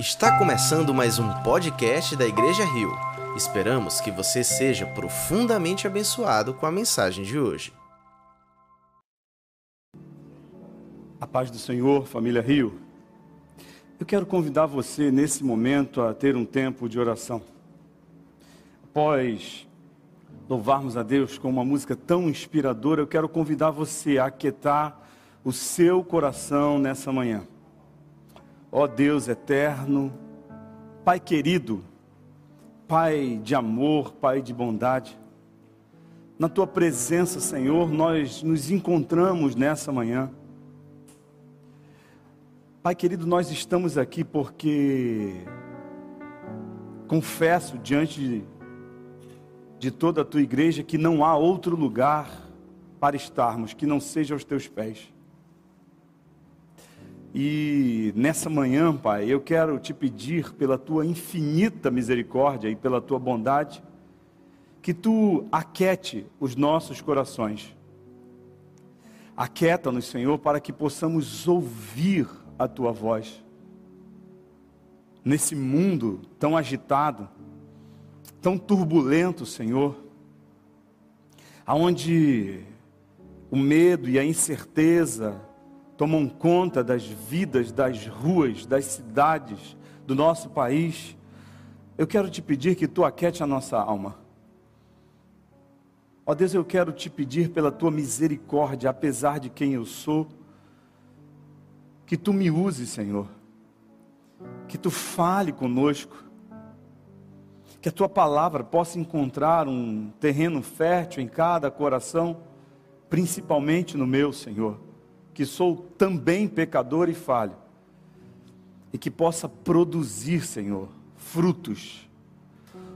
Está começando mais um podcast da Igreja Rio. Esperamos que você seja profundamente abençoado com a mensagem de hoje. A paz do Senhor, família Rio. Eu quero convidar você nesse momento a ter um tempo de oração. Após louvarmos a Deus com uma música tão inspiradora, eu quero convidar você a aquietar o seu coração nessa manhã. Ó Deus eterno, Pai querido, Pai de amor, Pai de bondade, na tua presença, Senhor, nós nos encontramos nessa manhã. Pai querido, nós estamos aqui porque confesso diante de, toda a tua igreja que não há outro lugar para estarmos que não seja aos teus pés. E nessa manhã, Pai, eu quero te pedir pela tua infinita misericórdia e pela tua bondade, que tu aquete os nossos corações. Aquieta-nos, Senhor, para que possamos ouvir a tua voz. Nesse mundo tão agitado, tão turbulento, Senhor, aonde o medo e a incerteza, tomam conta das vidas, das ruas, das cidades do nosso país, eu quero te pedir que tu aquete a nossa alma. Ó Deus, eu quero te pedir pela tua misericórdia, apesar de quem eu sou, que tu me uses, Senhor, que tu fale conosco, que a tua palavra possa encontrar um terreno fértil em cada coração, principalmente no meu, Senhor que sou também pecador e falho, e que possa produzir, Senhor, frutos,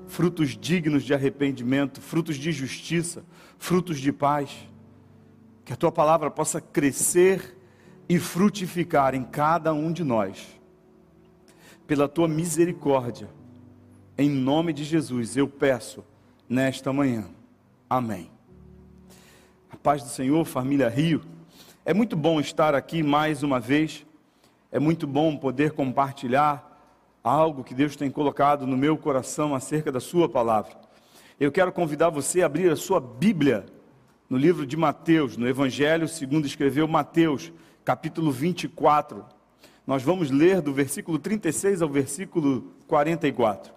frutos dignos de arrependimento, frutos de justiça, frutos de paz, que a tua palavra possa crescer e frutificar em cada um de nós, pela tua misericórdia, em nome de Jesus, eu peço nesta manhã. Amém. A paz do Senhor, família Rio. É muito bom estar aqui mais uma vez. É muito bom poder compartilhar algo que Deus tem colocado no meu coração acerca da Sua palavra. Eu quero convidar você a abrir a sua Bíblia no livro de Mateus, no Evangelho segundo escreveu Mateus, capítulo 24. Nós vamos ler do versículo 36 ao versículo 44.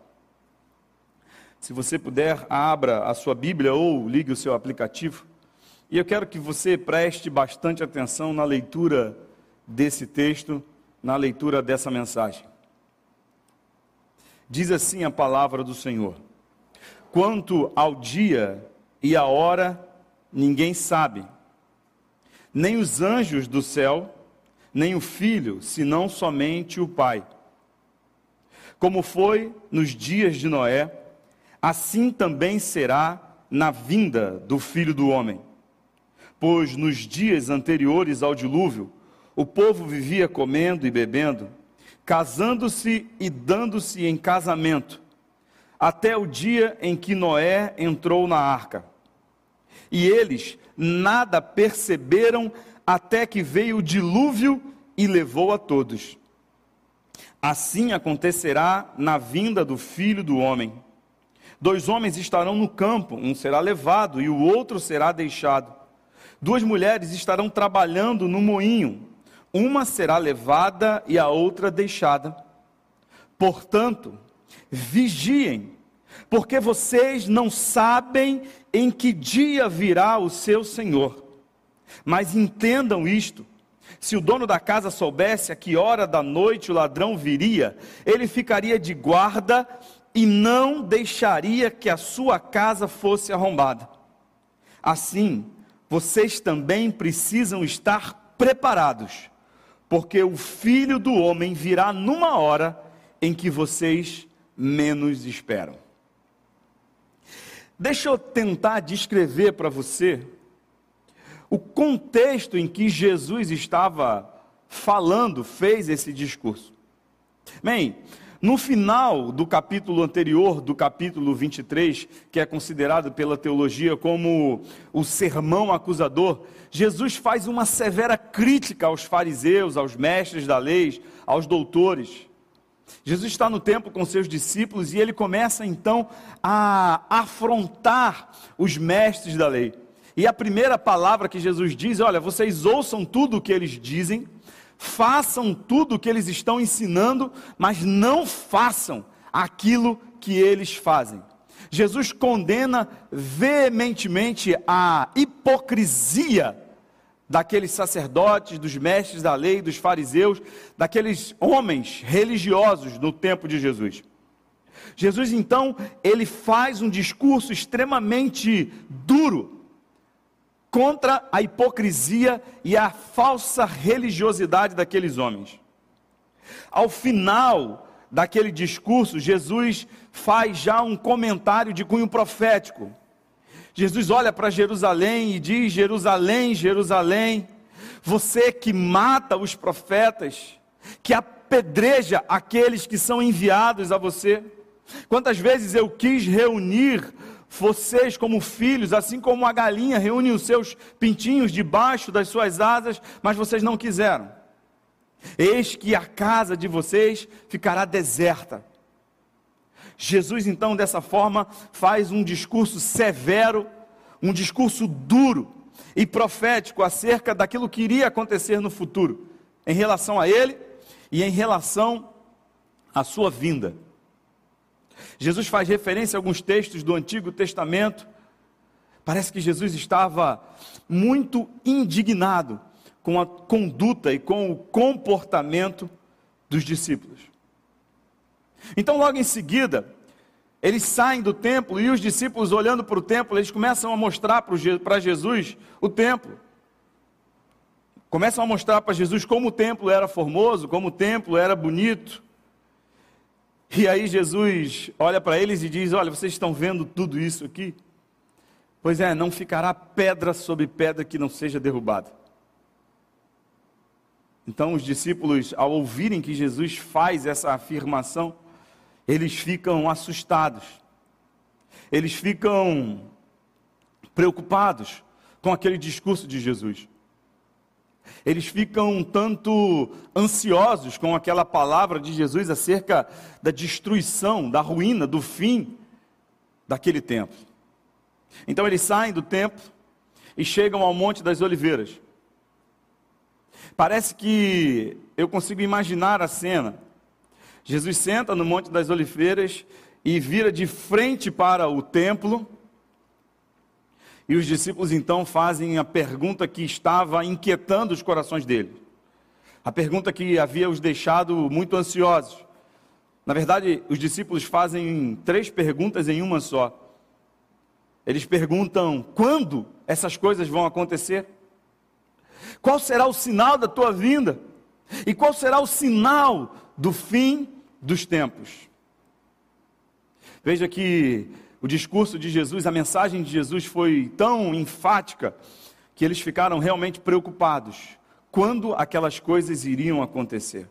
Se você puder, abra a sua Bíblia ou ligue o seu aplicativo. E eu quero que você preste bastante atenção na leitura desse texto, na leitura dessa mensagem. Diz assim a palavra do Senhor: Quanto ao dia e a hora, ninguém sabe, nem os anjos do céu, nem o filho, senão somente o Pai. Como foi nos dias de Noé, assim também será na vinda do filho do homem pois nos dias anteriores ao dilúvio, o povo vivia comendo e bebendo, casando-se e dando-se em casamento, até o dia em que Noé entrou na arca. E eles nada perceberam até que veio o dilúvio e levou a todos. Assim acontecerá na vinda do filho do homem. Dois homens estarão no campo, um será levado e o outro será deixado. Duas mulheres estarão trabalhando no moinho, uma será levada e a outra deixada. Portanto, vigiem, porque vocês não sabem em que dia virá o seu Senhor. Mas entendam isto: se o dono da casa soubesse a que hora da noite o ladrão viria, ele ficaria de guarda e não deixaria que a sua casa fosse arrombada. Assim, vocês também precisam estar preparados, porque o filho do homem virá numa hora em que vocês menos esperam. Deixa eu tentar descrever para você o contexto em que Jesus estava falando, fez esse discurso. Bem, no final do capítulo anterior, do capítulo 23, que é considerado pela teologia como o sermão acusador, Jesus faz uma severa crítica aos fariseus, aos mestres da lei, aos doutores. Jesus está no templo com seus discípulos e ele começa então a afrontar os mestres da lei. E a primeira palavra que Jesus diz: olha, vocês ouçam tudo o que eles dizem, façam tudo o que eles estão ensinando, mas não façam aquilo que eles fazem. Jesus condena veementemente a hipocrisia daqueles sacerdotes, dos mestres da lei, dos fariseus, daqueles homens religiosos no tempo de Jesus. Jesus então, ele faz um discurso extremamente duro contra a hipocrisia e a falsa religiosidade daqueles homens. Ao final daquele discurso, Jesus faz já um comentário de cunho profético. Jesus olha para Jerusalém e diz: Jerusalém, Jerusalém, você que mata os profetas, que apedreja aqueles que são enviados a você. Quantas vezes eu quis reunir vocês como filhos, assim como a galinha reúne os seus pintinhos debaixo das suas asas, mas vocês não quiseram. Eis que a casa de vocês ficará deserta Jesus, então, dessa forma, faz um discurso severo, um discurso duro e profético acerca daquilo que iria acontecer no futuro, em relação a ele e em relação à sua vinda. Jesus faz referência a alguns textos do Antigo Testamento. Parece que Jesus estava muito indignado com a conduta e com o comportamento dos discípulos. Então, logo em seguida, eles saem do templo e os discípulos, olhando para o templo, eles começam a mostrar para Jesus o templo. Começam a mostrar para Jesus como o templo era formoso, como o templo era bonito. E aí Jesus olha para eles e diz: Olha, vocês estão vendo tudo isso aqui? Pois é, não ficará pedra sobre pedra que não seja derrubada. Então os discípulos, ao ouvirem que Jesus faz essa afirmação, eles ficam assustados, eles ficam preocupados com aquele discurso de Jesus. Eles ficam um tanto ansiosos com aquela palavra de Jesus acerca da destruição, da ruína, do fim daquele templo. Então eles saem do templo e chegam ao Monte das Oliveiras. Parece que eu consigo imaginar a cena. Jesus senta no Monte das Oliveiras e vira de frente para o templo. E os discípulos então fazem a pergunta que estava inquietando os corações dele. A pergunta que havia os deixado muito ansiosos. Na verdade, os discípulos fazem três perguntas em uma só. Eles perguntam: quando essas coisas vão acontecer? Qual será o sinal da tua vinda? E qual será o sinal do fim dos tempos. Veja que o discurso de Jesus, a mensagem de Jesus foi tão enfática que eles ficaram realmente preocupados quando aquelas coisas iriam acontecer.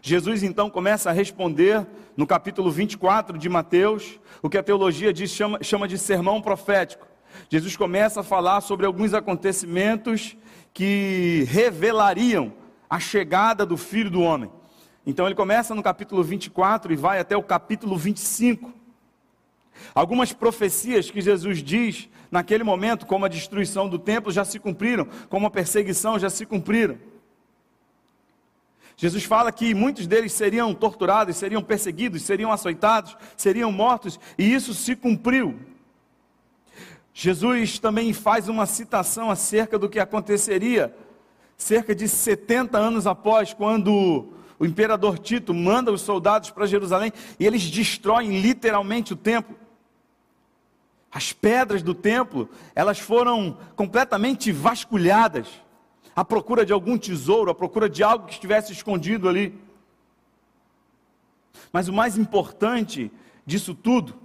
Jesus então começa a responder no capítulo 24 de Mateus, o que a teologia diz, chama, chama de sermão profético. Jesus começa a falar sobre alguns acontecimentos que revelariam a chegada do Filho do Homem. Então ele começa no capítulo 24 e vai até o capítulo 25. Algumas profecias que Jesus diz naquele momento, como a destruição do templo, já se cumpriram, como a perseguição já se cumpriram. Jesus fala que muitos deles seriam torturados, seriam perseguidos, seriam açoitados, seriam mortos, e isso se cumpriu. Jesus também faz uma citação acerca do que aconteceria cerca de 70 anos após, quando o imperador Tito manda os soldados para Jerusalém e eles destroem literalmente o templo. As pedras do templo, elas foram completamente vasculhadas, à procura de algum tesouro, à procura de algo que estivesse escondido ali. Mas o mais importante disso tudo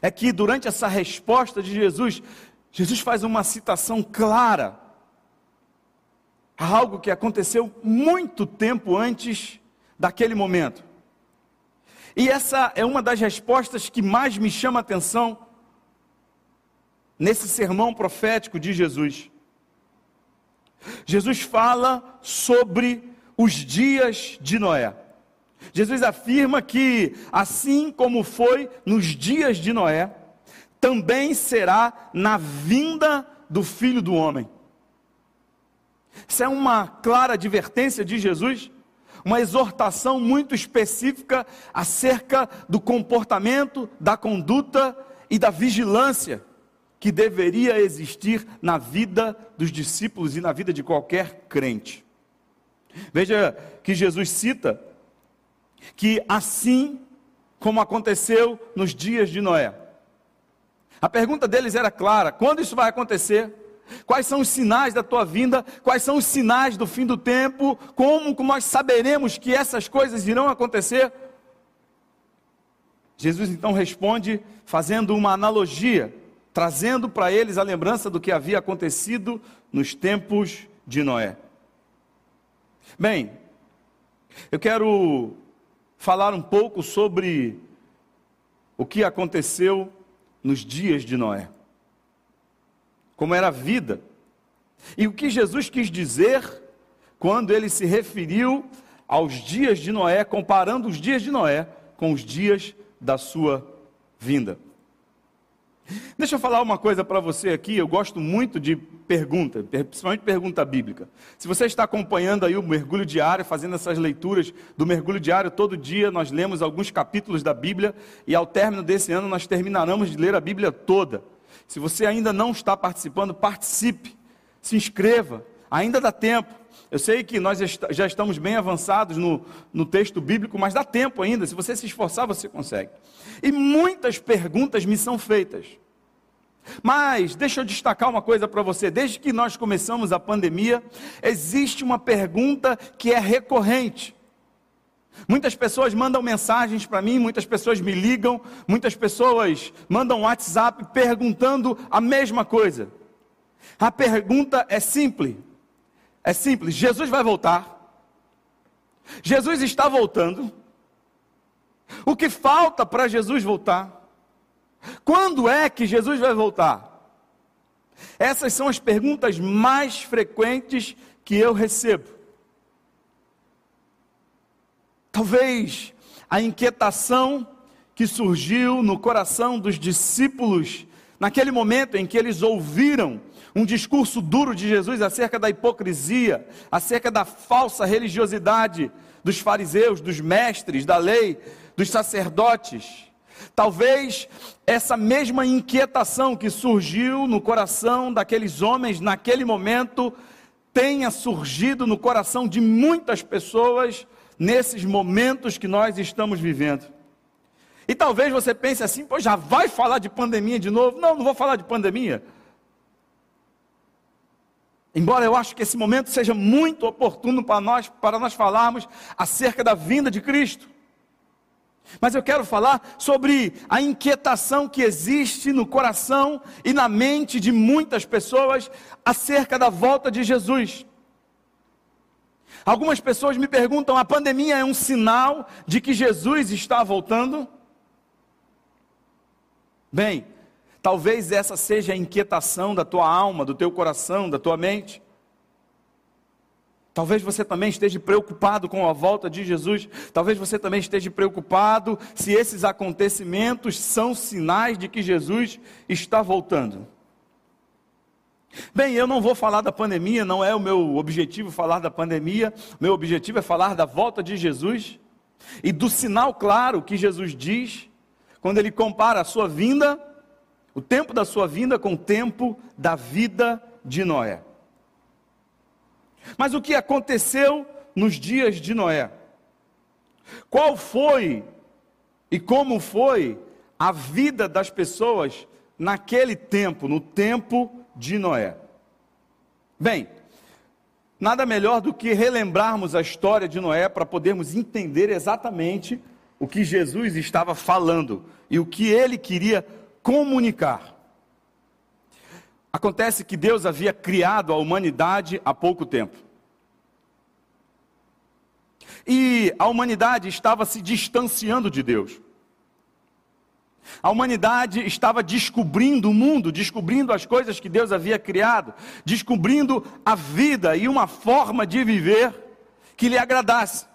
é que durante essa resposta de Jesus, Jesus faz uma citação clara a algo que aconteceu muito tempo antes daquele momento. E essa é uma das respostas que mais me chama a atenção nesse sermão profético de Jesus. Jesus fala sobre os dias de Noé. Jesus afirma que, assim como foi nos dias de Noé, também será na vinda do filho do homem. Isso é uma clara advertência de Jesus, uma exortação muito específica acerca do comportamento, da conduta e da vigilância que deveria existir na vida dos discípulos e na vida de qualquer crente. Veja que Jesus cita que assim como aconteceu nos dias de Noé. A pergunta deles era clara: quando isso vai acontecer? Quais são os sinais da tua vinda? Quais são os sinais do fim do tempo? Como nós saberemos que essas coisas irão acontecer? Jesus então responde fazendo uma analogia, trazendo para eles a lembrança do que havia acontecido nos tempos de Noé. Bem, eu quero falar um pouco sobre o que aconteceu nos dias de Noé. Como era a vida. E o que Jesus quis dizer quando ele se referiu aos dias de Noé, comparando os dias de Noé com os dias da sua vinda. Deixa eu falar uma coisa para você aqui, eu gosto muito de pergunta, principalmente pergunta bíblica. Se você está acompanhando aí o mergulho diário, fazendo essas leituras do mergulho diário, todo dia nós lemos alguns capítulos da Bíblia e ao término desse ano nós terminaremos de ler a Bíblia toda. Se você ainda não está participando, participe, se inscreva, ainda dá tempo. Eu sei que nós já estamos bem avançados no, no texto bíblico, mas dá tempo ainda. Se você se esforçar, você consegue. E muitas perguntas me são feitas. Mas deixa eu destacar uma coisa para você: desde que nós começamos a pandemia, existe uma pergunta que é recorrente. Muitas pessoas mandam mensagens para mim, muitas pessoas me ligam, muitas pessoas mandam WhatsApp perguntando a mesma coisa. A pergunta é simples: é simples, Jesus vai voltar. Jesus está voltando. O que falta para Jesus voltar? Quando é que Jesus vai voltar? Essas são as perguntas mais frequentes que eu recebo. Talvez a inquietação que surgiu no coração dos discípulos naquele momento em que eles ouviram um discurso duro de Jesus acerca da hipocrisia, acerca da falsa religiosidade dos fariseus, dos mestres da lei, dos sacerdotes. Talvez essa mesma inquietação que surgiu no coração daqueles homens naquele momento tenha surgido no coração de muitas pessoas nesses momentos que nós estamos vivendo. E talvez você pense assim, pô, já vai falar de pandemia de novo? Não, não vou falar de pandemia. Embora eu acho que esse momento seja muito oportuno para nós, para nós falarmos acerca da vinda de Cristo. Mas eu quero falar sobre a inquietação que existe no coração e na mente de muitas pessoas acerca da volta de Jesus. Algumas pessoas me perguntam: a pandemia é um sinal de que Jesus está voltando? Bem, Talvez essa seja a inquietação da tua alma, do teu coração, da tua mente. Talvez você também esteja preocupado com a volta de Jesus. Talvez você também esteja preocupado se esses acontecimentos são sinais de que Jesus está voltando. Bem, eu não vou falar da pandemia, não é o meu objetivo falar da pandemia. Meu objetivo é falar da volta de Jesus e do sinal claro que Jesus diz quando ele compara a sua vinda o tempo da sua vinda com o tempo da vida de Noé. Mas o que aconteceu nos dias de Noé? Qual foi e como foi a vida das pessoas naquele tempo, no tempo de Noé? Bem, nada melhor do que relembrarmos a história de Noé para podermos entender exatamente o que Jesus estava falando e o que ele queria comunicar. Acontece que Deus havia criado a humanidade há pouco tempo. E a humanidade estava se distanciando de Deus. A humanidade estava descobrindo o mundo, descobrindo as coisas que Deus havia criado, descobrindo a vida e uma forma de viver que lhe agradasse.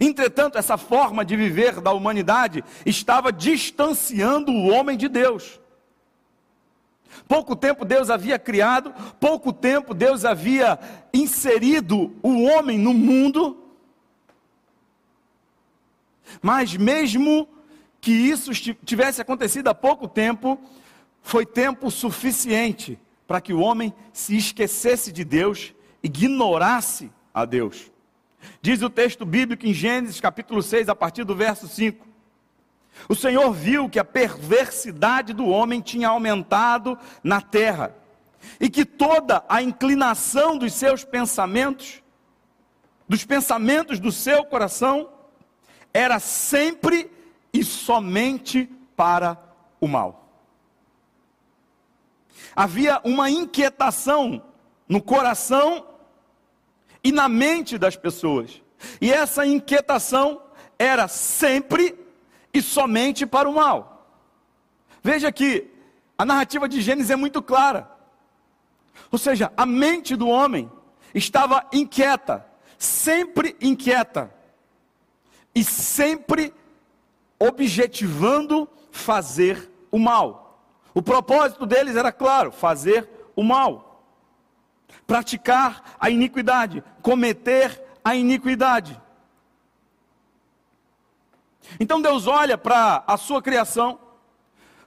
Entretanto, essa forma de viver da humanidade estava distanciando o homem de Deus. Pouco tempo Deus havia criado, pouco tempo Deus havia inserido o homem no mundo. Mas mesmo que isso tivesse acontecido há pouco tempo, foi tempo suficiente para que o homem se esquecesse de Deus, ignorasse a Deus. Diz o texto bíblico em Gênesis capítulo 6, a partir do verso 5. O Senhor viu que a perversidade do homem tinha aumentado na terra, e que toda a inclinação dos seus pensamentos, dos pensamentos do seu coração, era sempre e somente para o mal. Havia uma inquietação no coração e na mente das pessoas. E essa inquietação era sempre e somente para o mal. Veja que a narrativa de Gênesis é muito clara. Ou seja, a mente do homem estava inquieta, sempre inquieta, e sempre objetivando fazer o mal. O propósito deles era claro: fazer o mal praticar a iniquidade, cometer a iniquidade. Então Deus olha para a sua criação,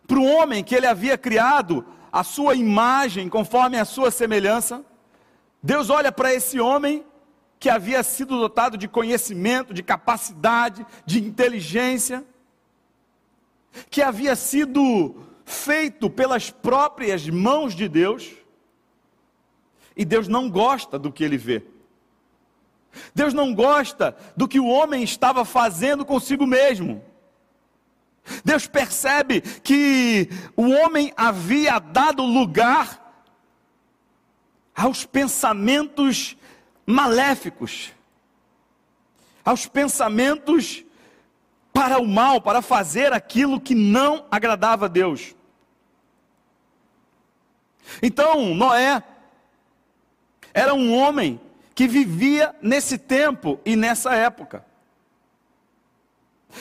para o homem que ele havia criado, a sua imagem, conforme a sua semelhança. Deus olha para esse homem que havia sido dotado de conhecimento, de capacidade, de inteligência, que havia sido feito pelas próprias mãos de Deus. E Deus não gosta do que ele vê. Deus não gosta do que o homem estava fazendo consigo mesmo. Deus percebe que o homem havia dado lugar aos pensamentos maléficos, aos pensamentos para o mal, para fazer aquilo que não agradava a Deus. Então, Noé era um homem que vivia nesse tempo e nessa época.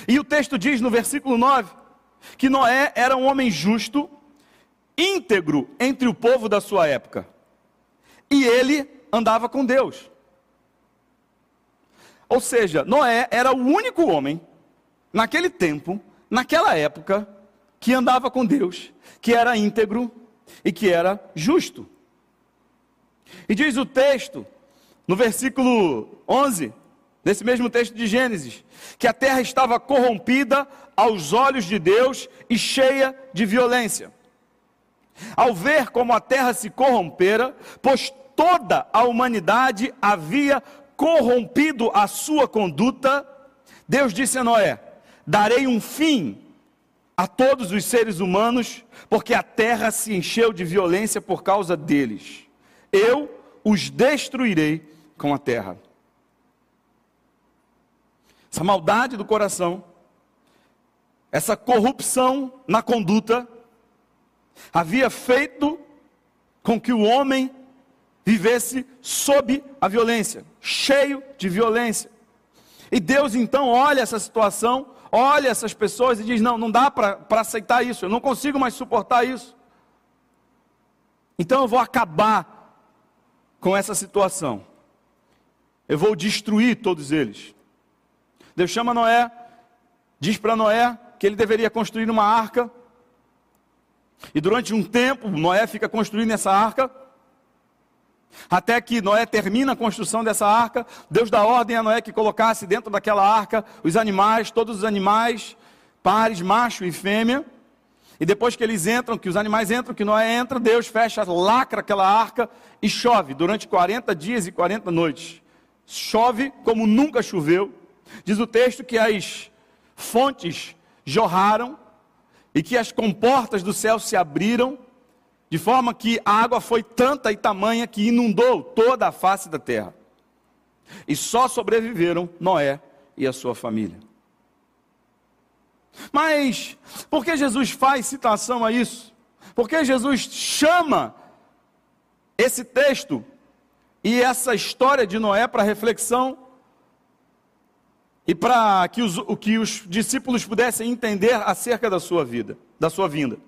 E o texto diz no versículo 9 que Noé era um homem justo, íntegro entre o povo da sua época. E ele andava com Deus. Ou seja, Noé era o único homem, naquele tempo, naquela época, que andava com Deus, que era íntegro e que era justo. E diz o texto, no versículo 11, desse mesmo texto de Gênesis, que a terra estava corrompida aos olhos de Deus e cheia de violência. Ao ver como a terra se corrompera, pois toda a humanidade havia corrompido a sua conduta, Deus disse a Noé: Darei um fim a todos os seres humanos, porque a terra se encheu de violência por causa deles eu os destruirei com a terra. Essa maldade do coração, essa corrupção na conduta, havia feito com que o homem vivesse sob a violência, cheio de violência. E Deus então olha essa situação, olha essas pessoas e diz: Não, não dá para aceitar isso, eu não consigo mais suportar isso. Então eu vou acabar com essa situação. Eu vou destruir todos eles. Deus chama Noé, diz para Noé que ele deveria construir uma arca. E durante um tempo, Noé fica construindo essa arca. Até que Noé termina a construção dessa arca, Deus dá ordem a Noé que colocasse dentro daquela arca os animais, todos os animais, pares, macho e fêmea. E depois que eles entram, que os animais entram, que Noé entra, Deus fecha, lacra aquela arca e chove durante 40 dias e 40 noites. Chove como nunca choveu. Diz o texto que as fontes jorraram e que as comportas do céu se abriram, de forma que a água foi tanta e tamanha que inundou toda a face da terra. E só sobreviveram Noé e a sua família. Mas por que Jesus faz citação a isso? Por que Jesus chama esse texto e essa história de Noé para reflexão? e para que os, que os discípulos pudessem entender acerca da sua vida, da sua vinda.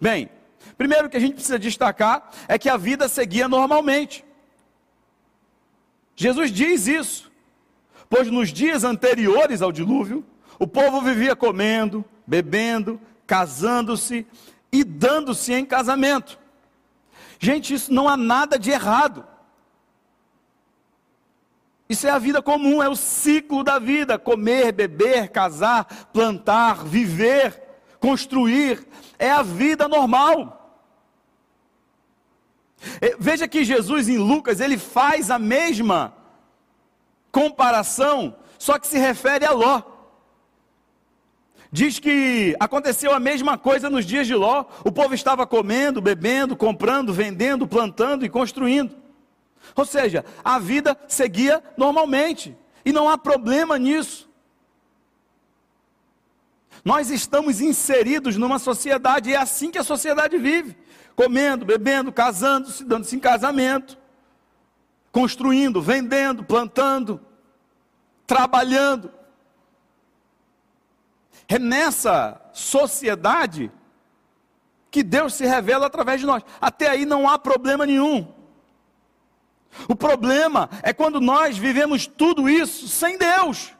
Bem, primeiro que a gente precisa destacar é que a vida seguia normalmente. Jesus diz isso, pois nos dias anteriores ao dilúvio, o povo vivia comendo, bebendo, casando-se e dando-se em casamento. Gente, isso não há nada de errado. Isso é a vida comum, é o ciclo da vida: comer, beber, casar, plantar, viver, construir. É a vida normal. Veja que Jesus em Lucas, ele faz a mesma comparação, só que se refere a Ló. Diz que aconteceu a mesma coisa nos dias de Ló. O povo estava comendo, bebendo, comprando, vendendo, plantando e construindo. Ou seja, a vida seguia normalmente. E não há problema nisso. Nós estamos inseridos numa sociedade, e é assim que a sociedade vive: comendo, bebendo, casando-se, dando-se em casamento, construindo, vendendo, plantando, trabalhando. É nessa sociedade que Deus se revela através de nós. Até aí não há problema nenhum. O problema é quando nós vivemos tudo isso sem Deus.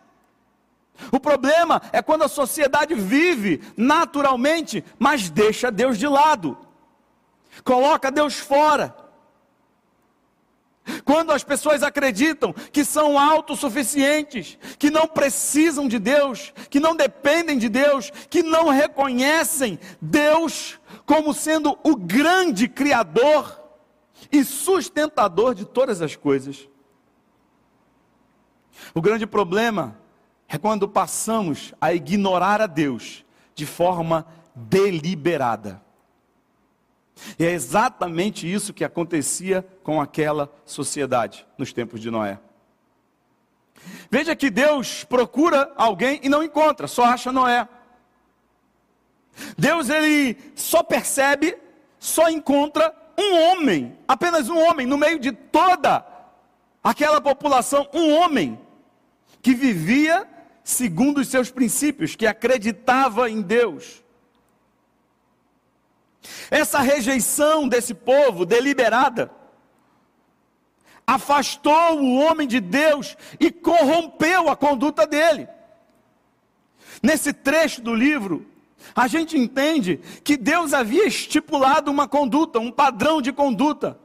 O problema é quando a sociedade vive naturalmente, mas deixa Deus de lado, coloca Deus fora. Quando as pessoas acreditam que são autossuficientes, que não precisam de Deus, que não dependem de Deus, que não reconhecem Deus como sendo o grande Criador, e sustentador de todas as coisas. O grande problema é quando passamos a ignorar a Deus de forma deliberada. E é exatamente isso que acontecia com aquela sociedade nos tempos de Noé. Veja que Deus procura alguém e não encontra, só acha Noé. Deus ele só percebe, só encontra um homem, apenas um homem, no meio de toda aquela população, um homem que vivia segundo os seus princípios, que acreditava em Deus. Essa rejeição desse povo deliberada afastou o homem de Deus e corrompeu a conduta dele. Nesse trecho do livro, a gente entende que Deus havia estipulado uma conduta, um padrão de conduta.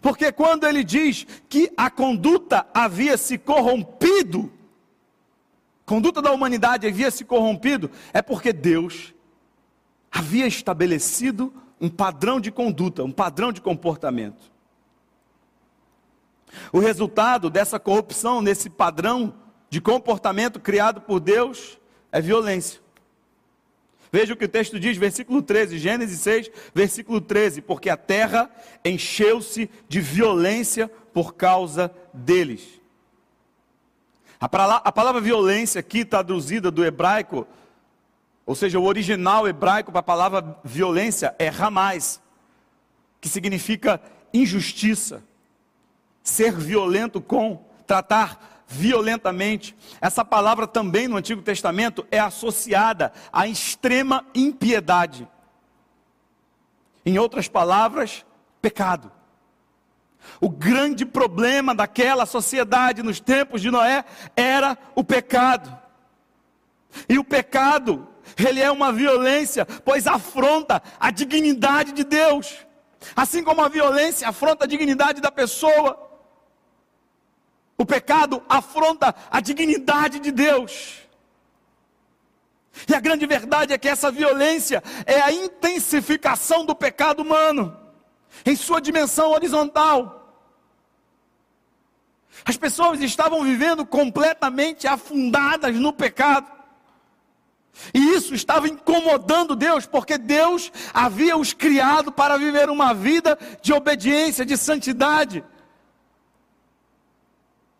Porque quando ele diz que a conduta havia se corrompido, conduta da humanidade havia se corrompido, é porque Deus havia estabelecido um padrão de conduta, um padrão de comportamento. O resultado dessa corrupção, nesse padrão de comportamento criado por Deus, é violência. Veja o que o texto diz, versículo 13, Gênesis 6, versículo 13: Porque a terra encheu-se de violência por causa deles. A palavra, violência aqui traduzida do hebraico, ou seja, o original hebraico para a palavra violência é ramais, que significa injustiça, ser violento com, tratar violentamente. Essa palavra também no Antigo Testamento é associada à extrema impiedade. Em outras palavras, pecado. O grande problema daquela sociedade nos tempos de Noé era o pecado. E o pecado, ele é uma violência, pois afronta a dignidade de Deus. Assim como a violência afronta a dignidade da pessoa, o pecado afronta a dignidade de Deus. E a grande verdade é que essa violência é a intensificação do pecado humano, em sua dimensão horizontal. As pessoas estavam vivendo completamente afundadas no pecado. E isso estava incomodando Deus, porque Deus havia os criado para viver uma vida de obediência, de santidade.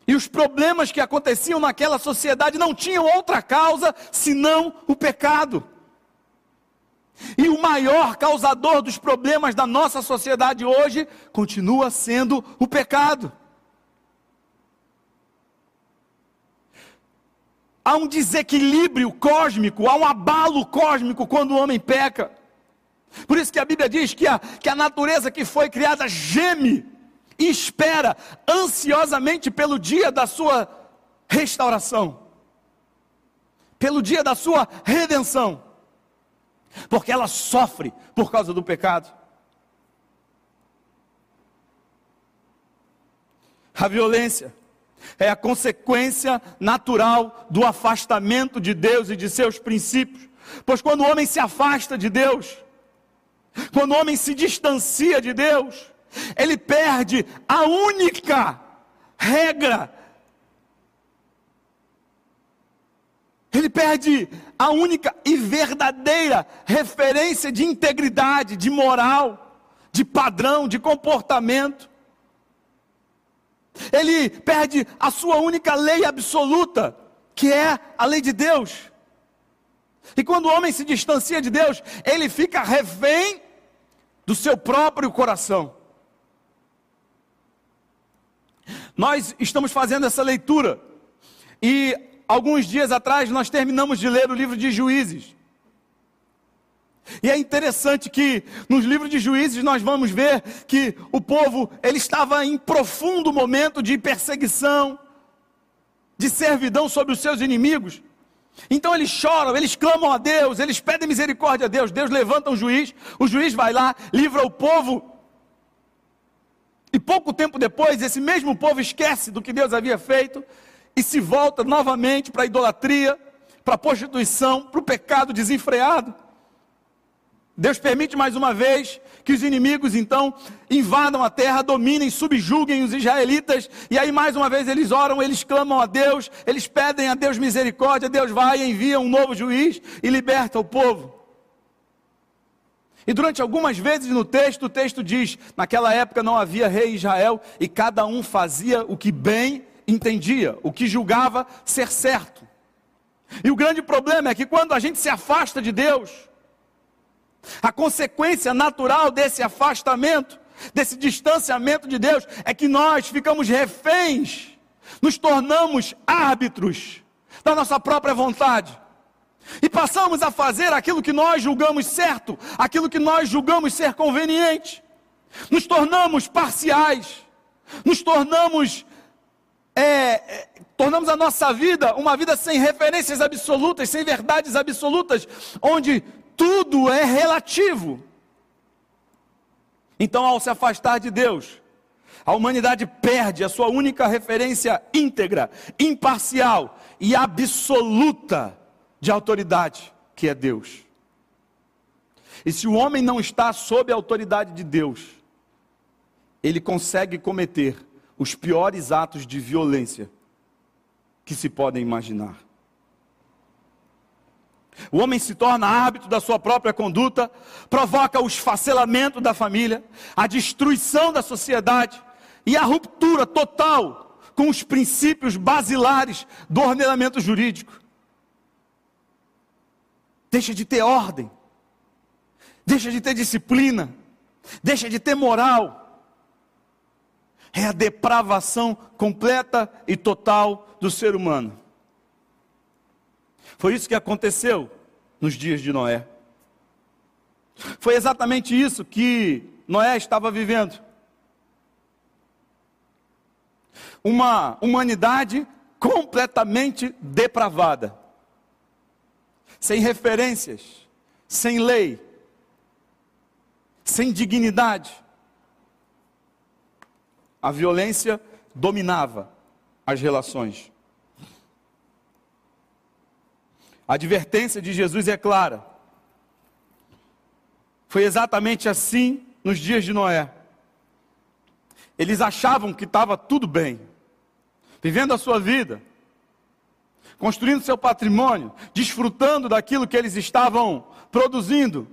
E os problemas que aconteciam naquela sociedade não tinham outra causa senão o pecado. E o maior causador dos problemas da nossa sociedade hoje continua sendo o pecado. há um desequilíbrio cósmico, há um abalo cósmico quando o homem peca. Por isso que a Bíblia diz que a, que a natureza que foi criada geme e espera ansiosamente pelo dia da sua restauração, pelo dia da sua redenção, porque ela sofre por causa do pecado. A violência é a consequência natural do afastamento de Deus e de seus princípios. Pois quando o homem se afasta de Deus, quando o homem se distancia de Deus, ele perde a única regra. Ele perde a única e verdadeira referência de integridade, de moral, de padrão, de comportamento. Ele perde a sua única lei absoluta, que é a lei de Deus. E quando o homem se distancia de Deus, ele fica refém do seu próprio coração. Nós estamos fazendo essa leitura e alguns dias atrás nós terminamos de ler o livro de Juízes. E é interessante que nos livros de Juízes nós vamos ver que o povo ele estava em profundo momento de perseguição, de servidão sobre os seus inimigos. Então eles choram, eles clamam a Deus, eles pedem misericórdia a Deus. Deus levanta um juiz, o juiz vai lá, livra o povo. E pouco tempo depois, esse mesmo povo esquece do que Deus havia feito e se volta novamente para a idolatria, para a prostituição, para o pecado desenfreado. Deus permite mais uma vez que os inimigos então invadam a terra, dominem, subjuguem os israelitas, e aí mais uma vez eles oram, eles clamam a Deus, eles pedem a Deus misericórdia, Deus vai e envia um novo juiz e liberta o povo. E durante algumas vezes no texto, o texto diz: naquela época não havia rei Israel e cada um fazia o que bem entendia, o que julgava ser certo. E o grande problema é que quando a gente se afasta de Deus, a consequência natural desse afastamento, desse distanciamento de Deus, é que nós ficamos reféns, nos tornamos árbitros da nossa própria vontade. E passamos a fazer aquilo que nós julgamos certo, aquilo que nós julgamos ser conveniente. Nos tornamos parciais, nos tornamos, é, é, tornamos a nossa vida uma vida sem referências absolutas, sem verdades absolutas, onde tudo é relativo. Então, ao se afastar de Deus, a humanidade perde a sua única referência íntegra, imparcial e absoluta de autoridade, que é Deus. E se o homem não está sob a autoridade de Deus, ele consegue cometer os piores atos de violência que se podem imaginar. O homem se torna hábito da sua própria conduta, provoca o esfacelamento da família, a destruição da sociedade e a ruptura total com os princípios basilares do ordenamento jurídico. Deixa de ter ordem, deixa de ter disciplina, deixa de ter moral. É a depravação completa e total do ser humano. Foi isso que aconteceu nos dias de Noé. Foi exatamente isso que Noé estava vivendo. Uma humanidade completamente depravada, sem referências, sem lei, sem dignidade. A violência dominava as relações. A advertência de Jesus é clara. Foi exatamente assim nos dias de Noé. Eles achavam que estava tudo bem, vivendo a sua vida, construindo seu patrimônio, desfrutando daquilo que eles estavam produzindo,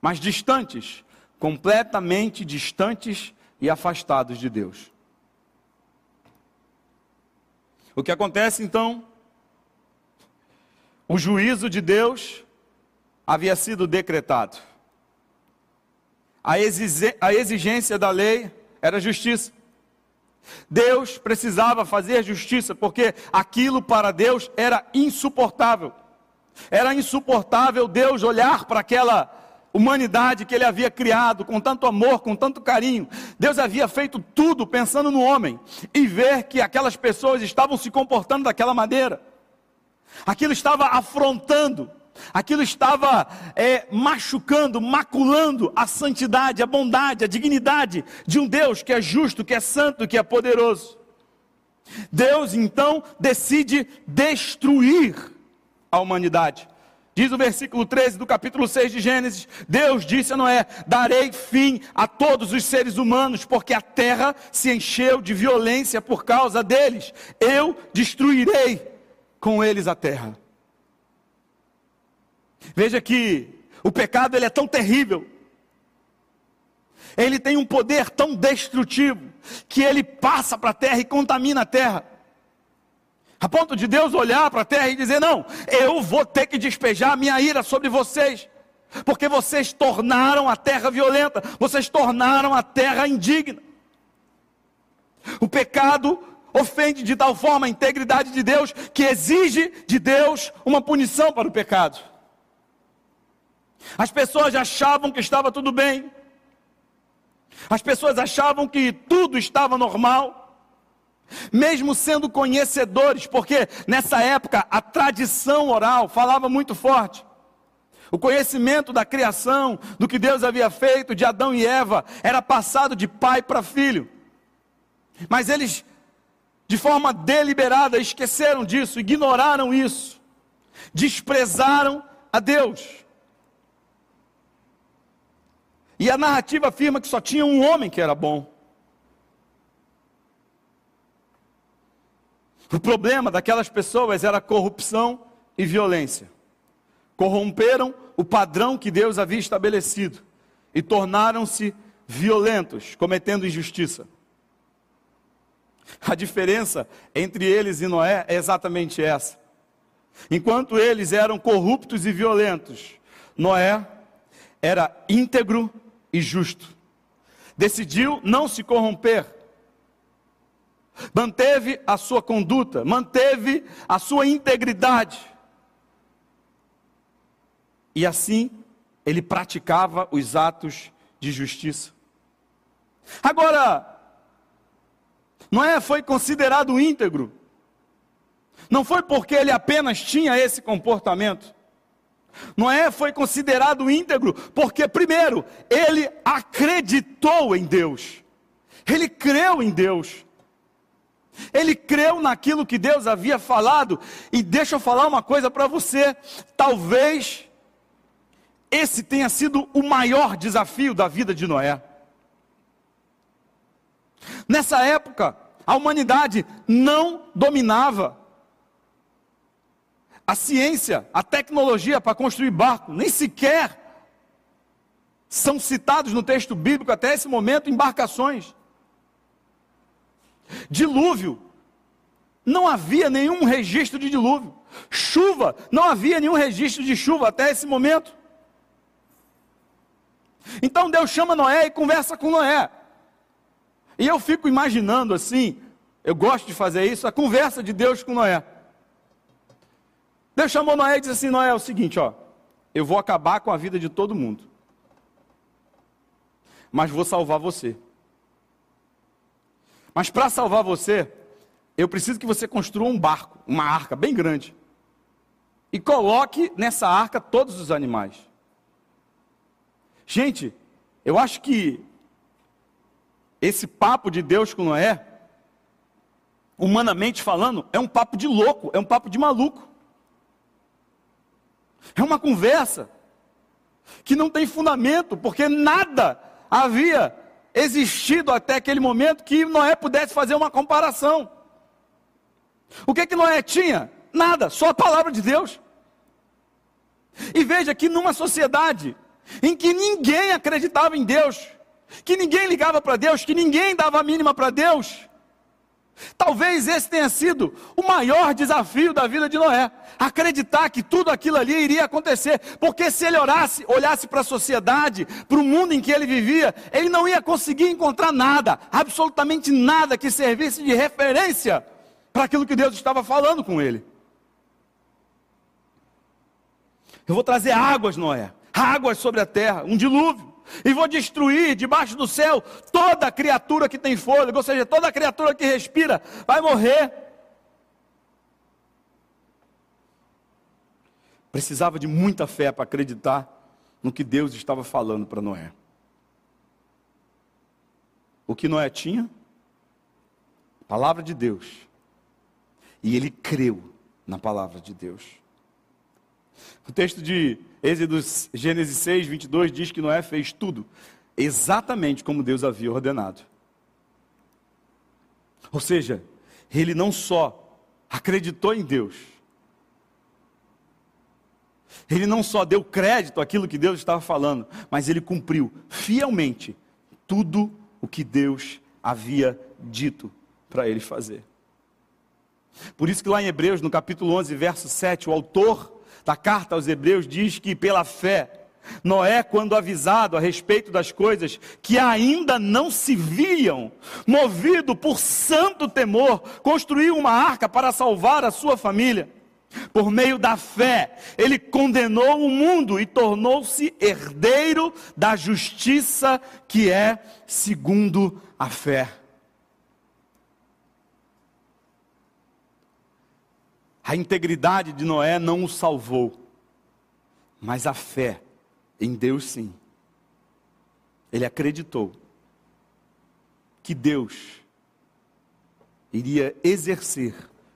mas distantes, completamente distantes e afastados de Deus. O que acontece então o juízo de Deus havia sido decretado. A exigência da lei era justiça. Deus precisava fazer justiça, porque aquilo para Deus era insuportável. Era insuportável Deus olhar para aquela humanidade que ele havia criado com tanto amor, com tanto carinho. Deus havia feito tudo pensando no homem e ver que aquelas pessoas estavam se comportando daquela maneira. Aquilo estava afrontando, aquilo estava é, machucando, maculando a santidade, a bondade, a dignidade de um Deus que é justo, que é santo, que é poderoso. Deus então decide destruir a humanidade. Diz o versículo 13 do capítulo 6 de Gênesis: Deus disse a Noé: Darei fim a todos os seres humanos, porque a terra se encheu de violência por causa deles. Eu destruirei com eles a terra. Veja que o pecado ele é tão terrível, ele tem um poder tão destrutivo, que ele passa para a terra e contamina a terra. A ponto de Deus olhar para a terra e dizer: Não, eu vou ter que despejar a minha ira sobre vocês, porque vocês tornaram a terra violenta, vocês tornaram a terra indigna. O pecado ofende de tal forma a integridade de Deus que exige de Deus uma punição para o pecado. As pessoas achavam que estava tudo bem, as pessoas achavam que tudo estava normal mesmo sendo conhecedores, porque nessa época a tradição oral falava muito forte. O conhecimento da criação, do que Deus havia feito de Adão e Eva, era passado de pai para filho. Mas eles, de forma deliberada, esqueceram disso, ignoraram isso, desprezaram a Deus. E a narrativa afirma que só tinha um homem que era bom. O problema daquelas pessoas era corrupção e violência. Corromperam o padrão que Deus havia estabelecido e tornaram-se violentos, cometendo injustiça. A diferença entre eles e Noé é exatamente essa. Enquanto eles eram corruptos e violentos, Noé era íntegro e justo. Decidiu não se corromper manteve a sua conduta, manteve a sua integridade. E assim ele praticava os atos de justiça. Agora, Noé foi considerado íntegro. Não foi porque ele apenas tinha esse comportamento. Noé foi considerado íntegro porque, primeiro, ele acreditou em Deus, ele creu em Deus. Ele creu naquilo que Deus havia falado, e deixa eu falar uma coisa para você: talvez esse tenha sido o maior desafio da vida de Noé. Nessa época, a humanidade não dominava a ciência, a tecnologia para construir barco, nem sequer são citados no texto bíblico até esse momento embarcações. Dilúvio, não havia nenhum registro de dilúvio. Chuva, não havia nenhum registro de chuva até esse momento. Então Deus chama Noé e conversa com Noé. E eu fico imaginando assim, eu gosto de fazer isso, a conversa de Deus com Noé. Deus chamou Noé e disse assim: Noé, é o seguinte, ó, eu vou acabar com a vida de todo mundo, mas vou salvar você. Mas para salvar você, eu preciso que você construa um barco, uma arca bem grande. E coloque nessa arca todos os animais. Gente, eu acho que esse papo de Deus com Noé, humanamente falando, é um papo de louco, é um papo de maluco. É uma conversa que não tem fundamento, porque nada havia existido até aquele momento que Noé pudesse fazer uma comparação. O que que Noé tinha? Nada, só a palavra de Deus. E veja que numa sociedade em que ninguém acreditava em Deus, que ninguém ligava para Deus, que ninguém dava a mínima para Deus, Talvez esse tenha sido o maior desafio da vida de Noé. Acreditar que tudo aquilo ali iria acontecer. Porque se ele orasse, olhasse para a sociedade, para o mundo em que ele vivia, ele não ia conseguir encontrar nada, absolutamente nada que servisse de referência para aquilo que Deus estava falando com ele. Eu vou trazer águas, Noé, águas sobre a terra, um dilúvio e vou destruir debaixo do céu toda criatura que tem fôlego, ou seja, toda criatura que respira vai morrer. Precisava de muita fé para acreditar no que Deus estava falando para Noé. O que Noé tinha? Palavra de Deus. E ele creu na palavra de Deus. O texto de Êxodo Gênesis 6, 22 diz que Noé fez tudo exatamente como Deus havia ordenado. Ou seja, ele não só acreditou em Deus, ele não só deu crédito àquilo que Deus estava falando, mas ele cumpriu fielmente tudo o que Deus havia dito para ele fazer. Por isso que lá em Hebreus, no capítulo 11, verso 7, o autor da carta aos Hebreus diz que pela fé, Noé, quando avisado a respeito das coisas que ainda não se viam, movido por santo temor, construiu uma arca para salvar a sua família. Por meio da fé, ele condenou o mundo e tornou-se herdeiro da justiça que é segundo a fé. A integridade de Noé não o salvou, mas a fé em Deus sim. Ele acreditou que Deus iria exercer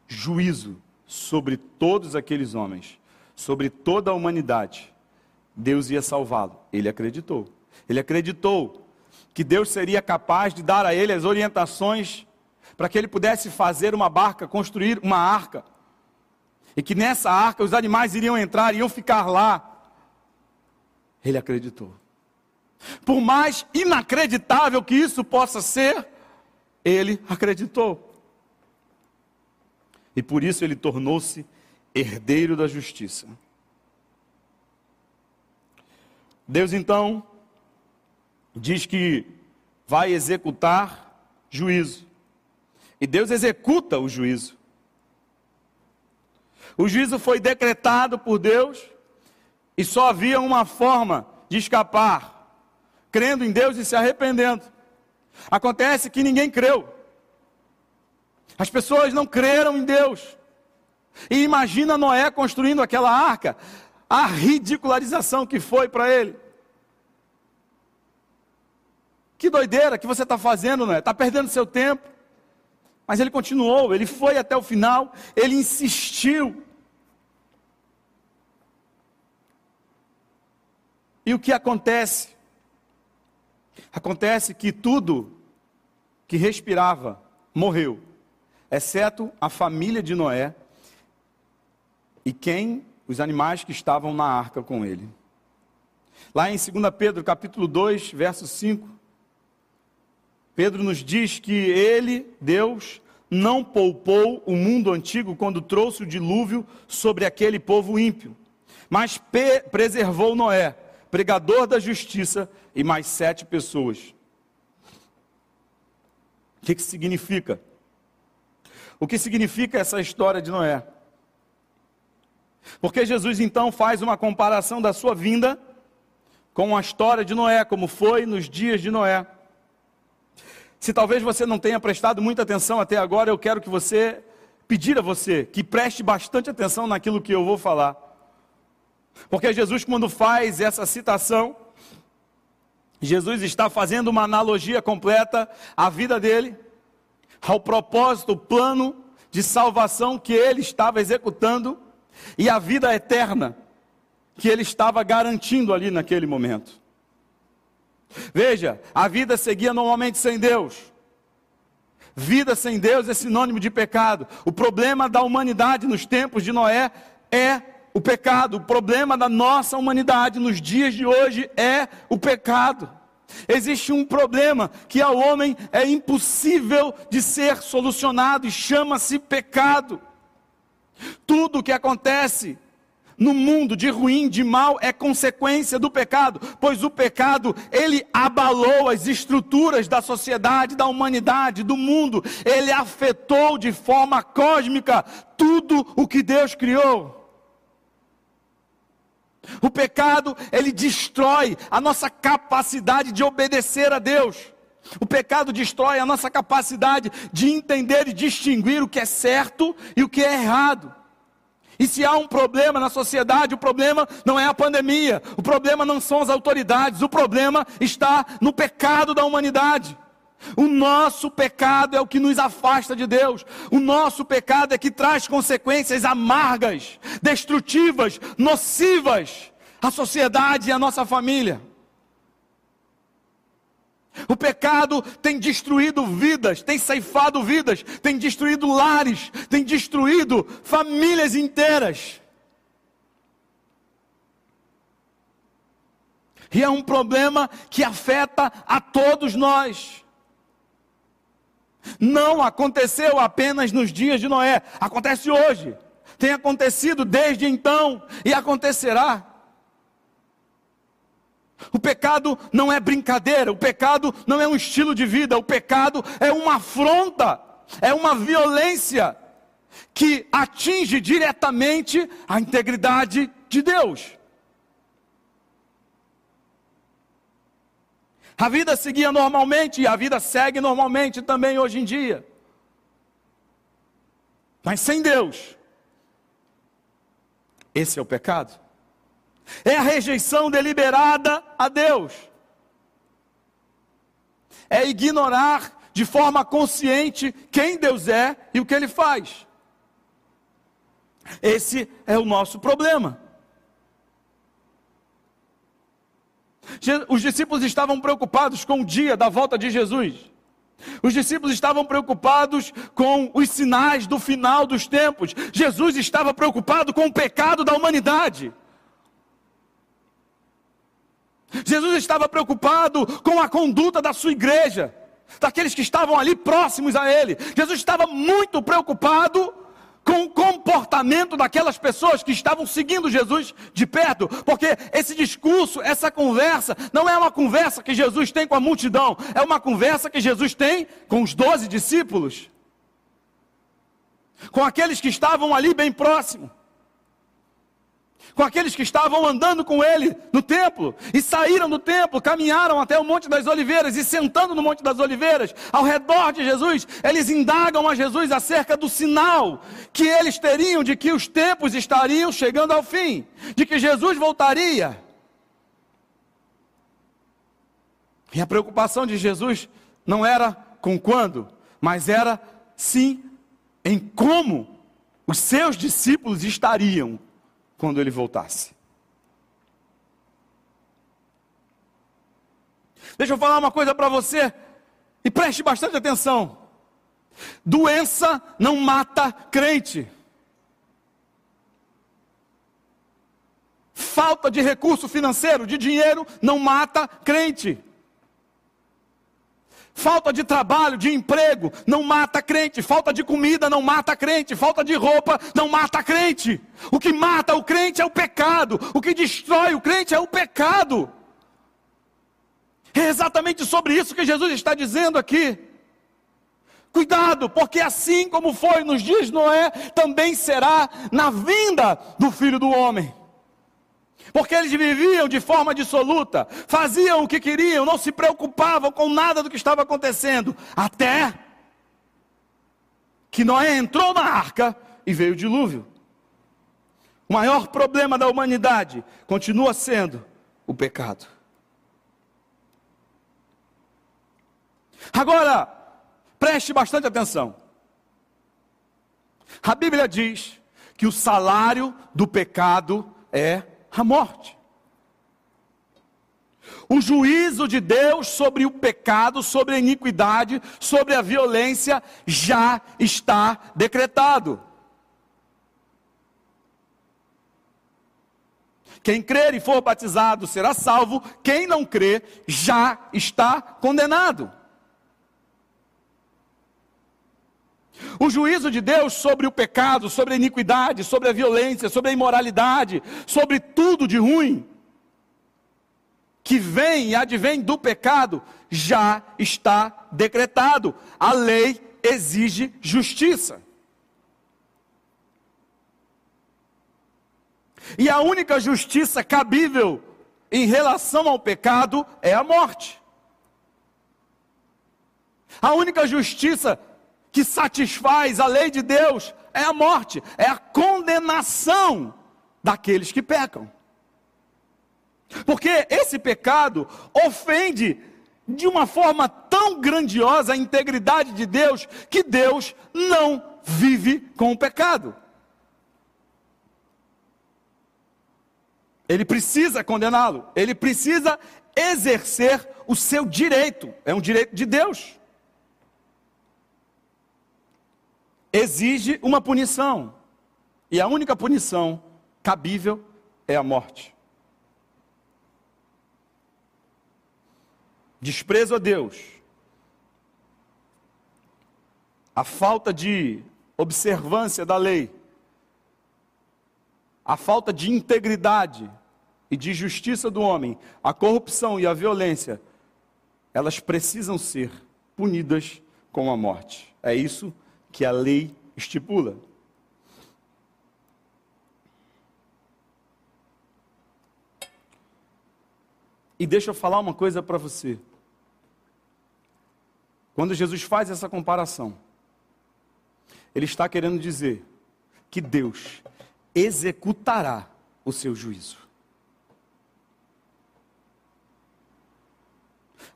juízo sobre todos aqueles homens, sobre toda a humanidade. Deus ia salvá-lo. Ele acreditou. Ele acreditou que Deus seria capaz de dar a ele as orientações para que ele pudesse fazer uma barca, construir uma arca e que nessa arca os animais iriam entrar, iam ficar lá. Ele acreditou. Por mais inacreditável que isso possa ser, ele acreditou. E por isso ele tornou-se herdeiro da justiça. Deus então diz que vai executar juízo. E Deus executa o juízo. O juízo foi decretado por Deus e só havia uma forma de escapar: crendo em Deus e se arrependendo. Acontece que ninguém creu. As pessoas não creram em Deus. E imagina Noé construindo aquela arca, a ridicularização que foi para ele. Que doideira que você está fazendo, Noé? Está perdendo seu tempo. Mas ele continuou, ele foi até o final, ele insistiu. E o que acontece? Acontece que tudo que respirava morreu, exceto a família de Noé e quem? Os animais que estavam na arca com ele. Lá em 2 Pedro, capítulo 2, verso 5, Pedro nos diz que ele, Deus, não poupou o mundo antigo quando trouxe o dilúvio sobre aquele povo ímpio, mas preservou Noé pregador da justiça e mais sete pessoas. O que, que significa? O que significa essa história de Noé? Porque Jesus então faz uma comparação da sua vinda com a história de Noé, como foi nos dias de Noé. Se talvez você não tenha prestado muita atenção até agora, eu quero que você pedir a você que preste bastante atenção naquilo que eu vou falar. Porque Jesus, quando faz essa citação, Jesus está fazendo uma analogia completa à vida dele, ao propósito, plano de salvação que ele estava executando e a vida eterna que ele estava garantindo ali naquele momento. Veja, a vida seguia normalmente sem Deus. Vida sem Deus é sinônimo de pecado. O problema da humanidade nos tempos de Noé é o pecado, o problema da nossa humanidade nos dias de hoje é o pecado. Existe um problema que ao homem é impossível de ser solucionado e chama-se pecado. Tudo o que acontece no mundo de ruim, de mal, é consequência do pecado, pois o pecado, ele abalou as estruturas da sociedade, da humanidade, do mundo, ele afetou de forma cósmica tudo o que Deus criou. O pecado, ele destrói a nossa capacidade de obedecer a Deus. O pecado destrói a nossa capacidade de entender e distinguir o que é certo e o que é errado. E se há um problema na sociedade, o problema não é a pandemia, o problema não são as autoridades, o problema está no pecado da humanidade. O nosso pecado é o que nos afasta de Deus. O nosso pecado é que traz consequências amargas, destrutivas, nocivas à sociedade e à nossa família. O pecado tem destruído vidas, tem ceifado vidas, tem destruído lares, tem destruído famílias inteiras. E é um problema que afeta a todos nós. Não aconteceu apenas nos dias de Noé, acontece hoje, tem acontecido desde então e acontecerá. O pecado não é brincadeira, o pecado não é um estilo de vida, o pecado é uma afronta, é uma violência que atinge diretamente a integridade de Deus. A vida seguia normalmente e a vida segue normalmente também hoje em dia. Mas sem Deus. Esse é o pecado. É a rejeição deliberada a Deus. É ignorar de forma consciente quem Deus é e o que ele faz. Esse é o nosso problema. Os discípulos estavam preocupados com o dia da volta de Jesus. Os discípulos estavam preocupados com os sinais do final dos tempos. Jesus estava preocupado com o pecado da humanidade. Jesus estava preocupado com a conduta da sua igreja, daqueles que estavam ali próximos a ele. Jesus estava muito preocupado com o comportamento daquelas pessoas que estavam seguindo Jesus de perto, porque esse discurso, essa conversa, não é uma conversa que Jesus tem com a multidão, é uma conversa que Jesus tem com os doze discípulos, com aqueles que estavam ali bem próximo com aqueles que estavam andando com ele no templo, e saíram do templo, caminharam até o Monte das Oliveiras, e sentando no Monte das Oliveiras, ao redor de Jesus, eles indagam a Jesus acerca do sinal que eles teriam de que os tempos estariam chegando ao fim, de que Jesus voltaria. E a preocupação de Jesus não era com quando, mas era sim em como os seus discípulos estariam quando ele voltasse. Deixa eu falar uma coisa para você e preste bastante atenção. Doença não mata crente. Falta de recurso financeiro, de dinheiro, não mata crente. Falta de trabalho, de emprego, não mata crente. Falta de comida não mata crente. Falta de roupa não mata crente. O que mata o crente é o pecado. O que destrói o crente é o pecado. É exatamente sobre isso que Jesus está dizendo aqui. Cuidado, porque assim como foi nos dias de Noé, também será na vinda do filho do homem porque eles viviam de forma dissoluta, faziam o que queriam, não se preocupavam com nada do que estava acontecendo, até que Noé entrou na arca e veio o dilúvio. O maior problema da humanidade continua sendo o pecado. Agora, preste bastante atenção. A Bíblia diz que o salário do pecado é a morte. O juízo de Deus sobre o pecado, sobre a iniquidade, sobre a violência já está decretado. Quem crer e for batizado será salvo, quem não crer já está condenado. O juízo de Deus sobre o pecado, sobre a iniquidade, sobre a violência, sobre a imoralidade, sobre tudo de ruim que vem e advém do pecado, já está decretado. A lei exige justiça. E a única justiça cabível em relação ao pecado é a morte. A única justiça que satisfaz a lei de Deus é a morte, é a condenação daqueles que pecam. Porque esse pecado ofende de uma forma tão grandiosa a integridade de Deus que Deus não vive com o pecado. Ele precisa condená-lo, ele precisa exercer o seu direito, é um direito de Deus. Exige uma punição. E a única punição cabível é a morte. Desprezo a Deus, a falta de observância da lei, a falta de integridade e de justiça do homem, a corrupção e a violência, elas precisam ser punidas com a morte. É isso que que a lei estipula. E deixa eu falar uma coisa para você. Quando Jesus faz essa comparação, ele está querendo dizer que Deus executará o seu juízo.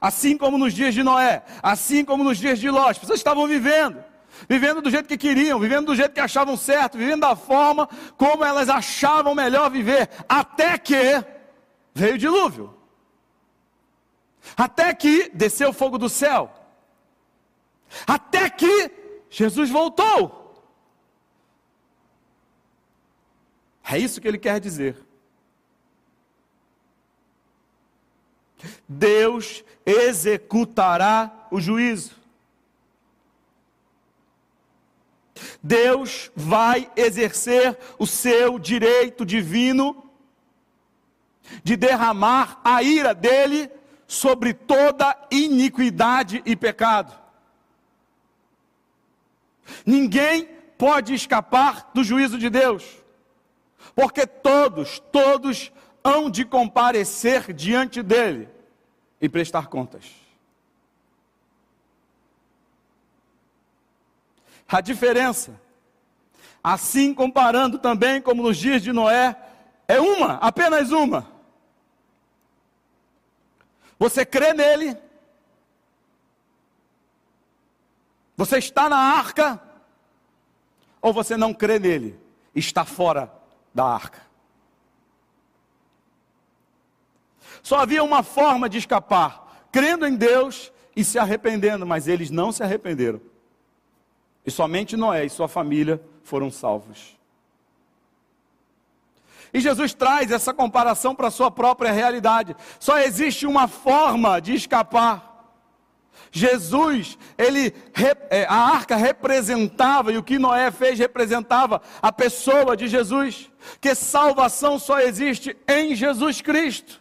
Assim como nos dias de Noé, assim como nos dias de Ló, as pessoas estavam vivendo vivendo do jeito que queriam, vivendo do jeito que achavam certo, vivendo da forma como elas achavam melhor viver, até que veio o dilúvio. Até que desceu o fogo do céu. Até que Jesus voltou. É isso que ele quer dizer. Deus executará o juízo. Deus vai exercer o seu direito divino de derramar a ira dele sobre toda iniquidade e pecado. Ninguém pode escapar do juízo de Deus, porque todos, todos hão de comparecer diante dele e prestar contas. A diferença, assim comparando também como nos dias de Noé, é uma, apenas uma. Você crê nele, você está na arca, ou você não crê nele, está fora da arca. Só havia uma forma de escapar, crendo em Deus e se arrependendo, mas eles não se arrependeram. E somente Noé e sua família foram salvos. E Jesus traz essa comparação para a sua própria realidade. Só existe uma forma de escapar. Jesus, ele, é, a arca representava, e o que Noé fez representava a pessoa de Jesus, que salvação só existe em Jesus Cristo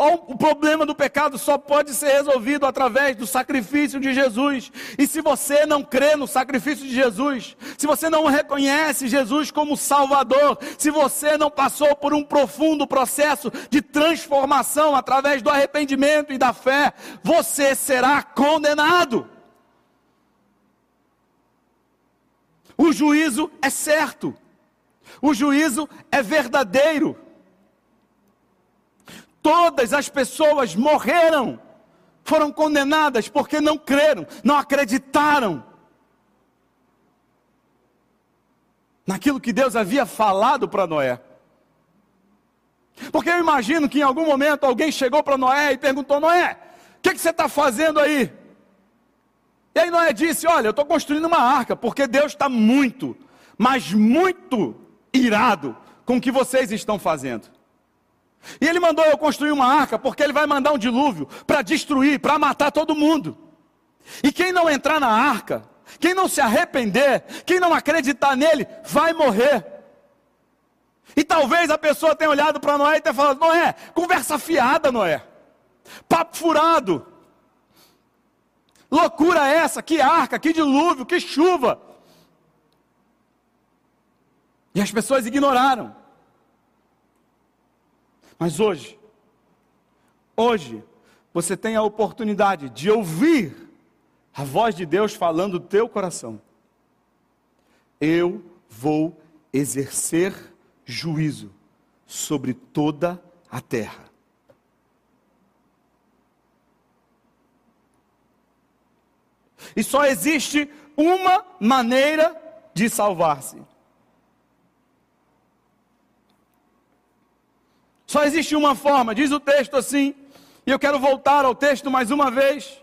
o problema do pecado só pode ser resolvido através do sacrifício de Jesus. E se você não crê no sacrifício de Jesus, se você não reconhece Jesus como Salvador, se você não passou por um profundo processo de transformação através do arrependimento e da fé, você será condenado. O juízo é certo, o juízo é verdadeiro todas as pessoas morreram, foram condenadas porque não creram, não acreditaram naquilo que Deus havia falado para Noé. Porque eu imagino que em algum momento alguém chegou para Noé e perguntou: Noé, o que, que você está fazendo aí? E aí Noé disse: Olha, eu estou construindo uma arca, porque Deus está muito, mas muito irado com o que vocês estão fazendo. E ele mandou eu construir uma arca, porque ele vai mandar um dilúvio para destruir, para matar todo mundo. E quem não entrar na arca, quem não se arrepender, quem não acreditar nele, vai morrer. E talvez a pessoa tenha olhado para Noé e tenha falado: Noé, conversa fiada, Noé. Papo furado. Loucura essa, que arca, que dilúvio, que chuva. E as pessoas ignoraram. Mas hoje, hoje, você tem a oportunidade de ouvir a voz de Deus falando no teu coração. Eu vou exercer juízo sobre toda a terra. E só existe uma maneira de salvar-se. Só existe uma forma, diz o texto assim, e eu quero voltar ao texto mais uma vez.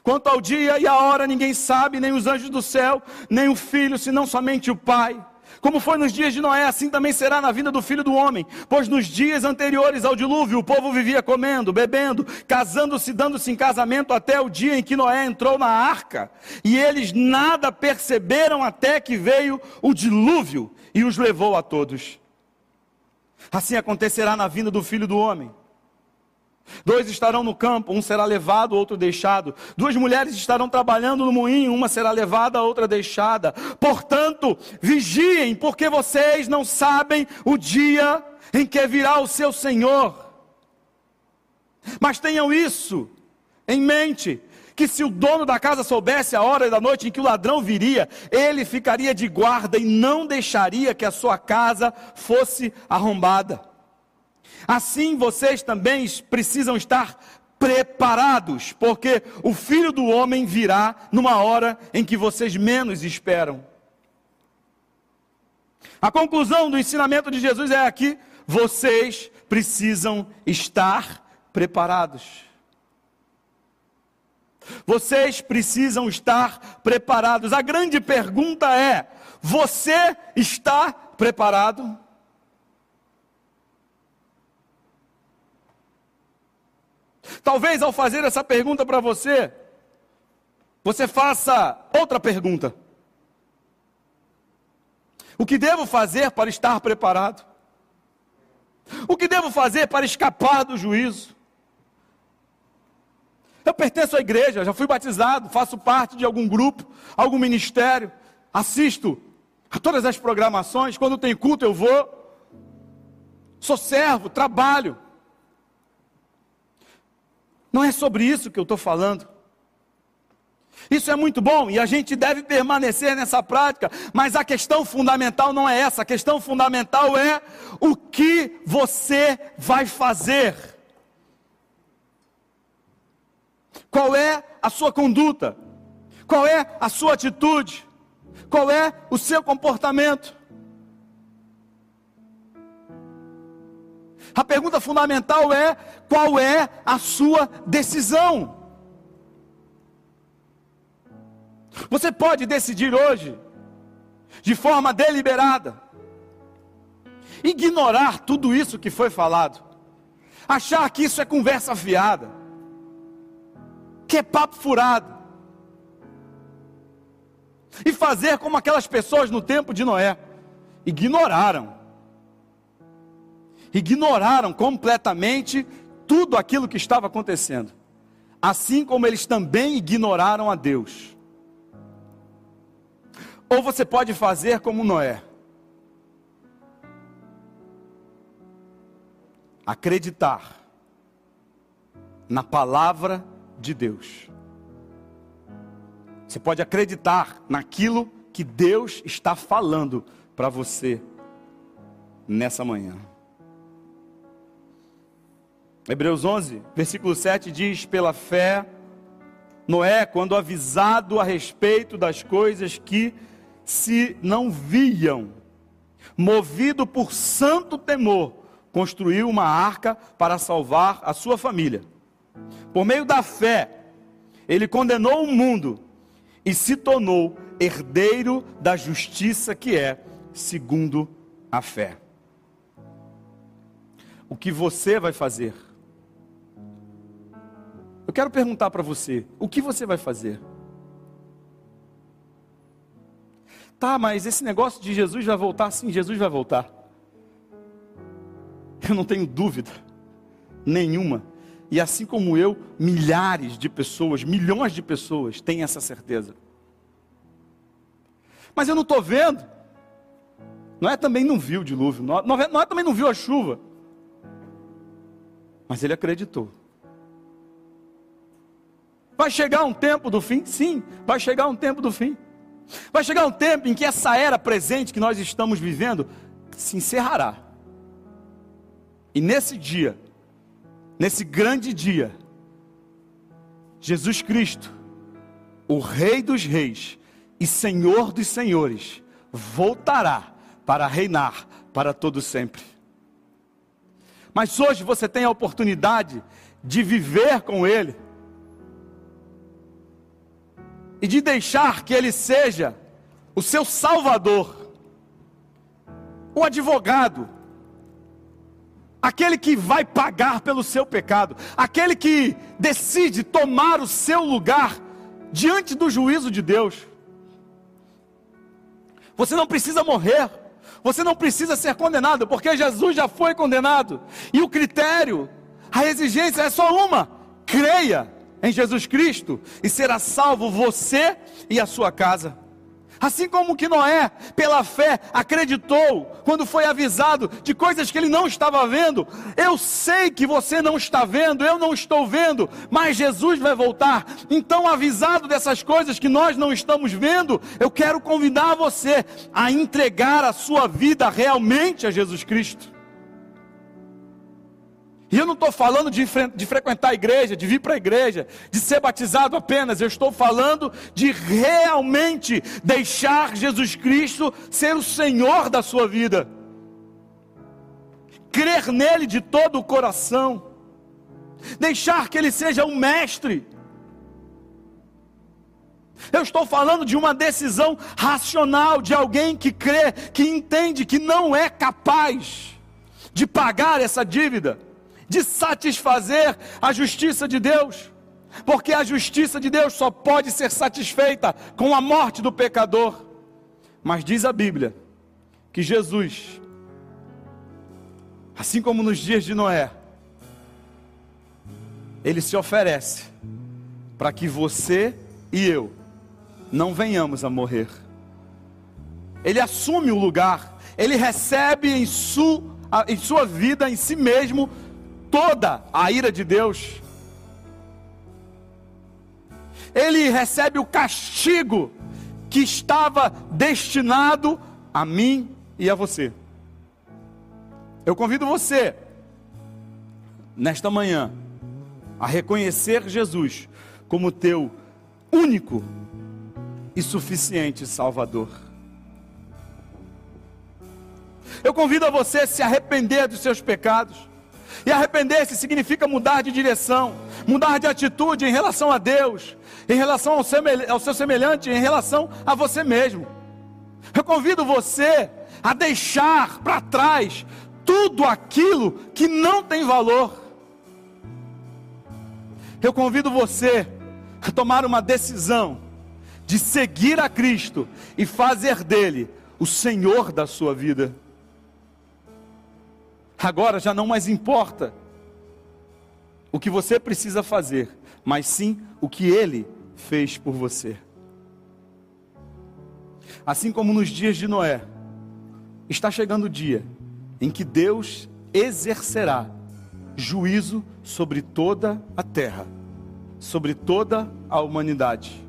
Quanto ao dia e a hora, ninguém sabe, nem os anjos do céu, nem o filho, senão somente o Pai. Como foi nos dias de Noé, assim também será na vinda do filho do homem. Pois nos dias anteriores ao dilúvio, o povo vivia comendo, bebendo, casando-se, dando-se em casamento, até o dia em que Noé entrou na arca. E eles nada perceberam até que veio o dilúvio e os levou a todos. Assim acontecerá na vinda do filho do homem. Dois estarão no campo, um será levado, outro deixado. Duas mulheres estarão trabalhando no moinho, uma será levada, outra deixada. Portanto, vigiem, porque vocês não sabem o dia em que virá o seu Senhor. Mas tenham isso em mente: que se o dono da casa soubesse a hora da noite em que o ladrão viria, ele ficaria de guarda e não deixaria que a sua casa fosse arrombada. Assim vocês também precisam estar preparados, porque o filho do homem virá numa hora em que vocês menos esperam. A conclusão do ensinamento de Jesus é aqui: vocês precisam estar preparados. Vocês precisam estar preparados. A grande pergunta é: você está preparado? Talvez ao fazer essa pergunta para você, você faça outra pergunta: O que devo fazer para estar preparado? O que devo fazer para escapar do juízo? Eu pertenço à igreja, já fui batizado, faço parte de algum grupo, algum ministério, assisto a todas as programações, quando tem culto eu vou. Sou servo, trabalho. Não é sobre isso que eu estou falando. Isso é muito bom e a gente deve permanecer nessa prática, mas a questão fundamental não é essa, a questão fundamental é o que você vai fazer. Qual é a sua conduta? Qual é a sua atitude? Qual é o seu comportamento? A pergunta fundamental é: qual é a sua decisão? Você pode decidir hoje, de forma deliberada, ignorar tudo isso que foi falado, achar que isso é conversa fiada que é papo furado. E fazer como aquelas pessoas no tempo de Noé, ignoraram. Ignoraram completamente tudo aquilo que estava acontecendo. Assim como eles também ignoraram a Deus. Ou você pode fazer como Noé. Acreditar na palavra de Deus. Você pode acreditar naquilo que Deus está falando para você nessa manhã. Hebreus 11, versículo 7 diz: Pela fé, Noé, quando avisado a respeito das coisas que se não viam, movido por santo temor, construiu uma arca para salvar a sua família. Por meio da fé, ele condenou o mundo e se tornou herdeiro da justiça que é segundo a fé. O que você vai fazer? Eu quero perguntar para você: o que você vai fazer? Tá, mas esse negócio de Jesus vai voltar? Sim, Jesus vai voltar. Eu não tenho dúvida nenhuma. E assim como eu, milhares de pessoas, milhões de pessoas têm essa certeza. Mas eu não estou vendo. Noé também não viu o dilúvio. Noé, Noé também não viu a chuva. Mas ele acreditou. Vai chegar um tempo do fim? Sim, vai chegar um tempo do fim. Vai chegar um tempo em que essa era presente que nós estamos vivendo se encerrará. E nesse dia, nesse grande dia, Jesus Cristo, o Rei dos Reis e Senhor dos Senhores, voltará para reinar para todo sempre. Mas hoje você tem a oportunidade de viver com Ele e de deixar que Ele seja o seu Salvador, o advogado, aquele que vai pagar pelo seu pecado, aquele que decide tomar o seu lugar diante do juízo de Deus. Você não precisa morrer, você não precisa ser condenado, porque Jesus já foi condenado, e o critério, a exigência é só uma: creia em Jesus Cristo e será salvo você e a sua casa. Assim como que Noé, pela fé, acreditou quando foi avisado de coisas que ele não estava vendo. Eu sei que você não está vendo, eu não estou vendo, mas Jesus vai voltar. Então, avisado dessas coisas que nós não estamos vendo, eu quero convidar você a entregar a sua vida realmente a Jesus Cristo. E eu não estou falando de, de, frequentar a igreja, de vir para a igreja, de ser batizado apenas. Eu estou falando de realmente deixar Jesus Cristo ser o Senhor da sua vida. Crer nele de todo o coração. Deixar que ele seja o mestre. Eu estou falando de uma decisão racional de alguém que crê, que entende que não é capaz de pagar essa dívida de satisfazer a justiça de Deus, porque a justiça de Deus só pode ser satisfeita com a morte do pecador. Mas diz a Bíblia que Jesus, assim como nos dias de Noé, ele se oferece para que você e eu não venhamos a morrer. Ele assume o lugar, ele recebe em, em sua vida, em si mesmo, toda a ira de Deus. Ele recebe o castigo que estava destinado a mim e a você. Eu convido você, nesta manhã, a reconhecer Jesus como teu único e suficiente Salvador. Eu convido a você a se arrepender dos seus pecados. E arrepender-se significa mudar de direção, mudar de atitude em relação a Deus, em relação ao, ao seu semelhante, em relação a você mesmo. Eu convido você a deixar para trás tudo aquilo que não tem valor. Eu convido você a tomar uma decisão de seguir a Cristo e fazer dele o Senhor da sua vida. Agora já não mais importa o que você precisa fazer, mas sim o que ele fez por você. Assim como nos dias de Noé, está chegando o dia em que Deus exercerá juízo sobre toda a terra, sobre toda a humanidade.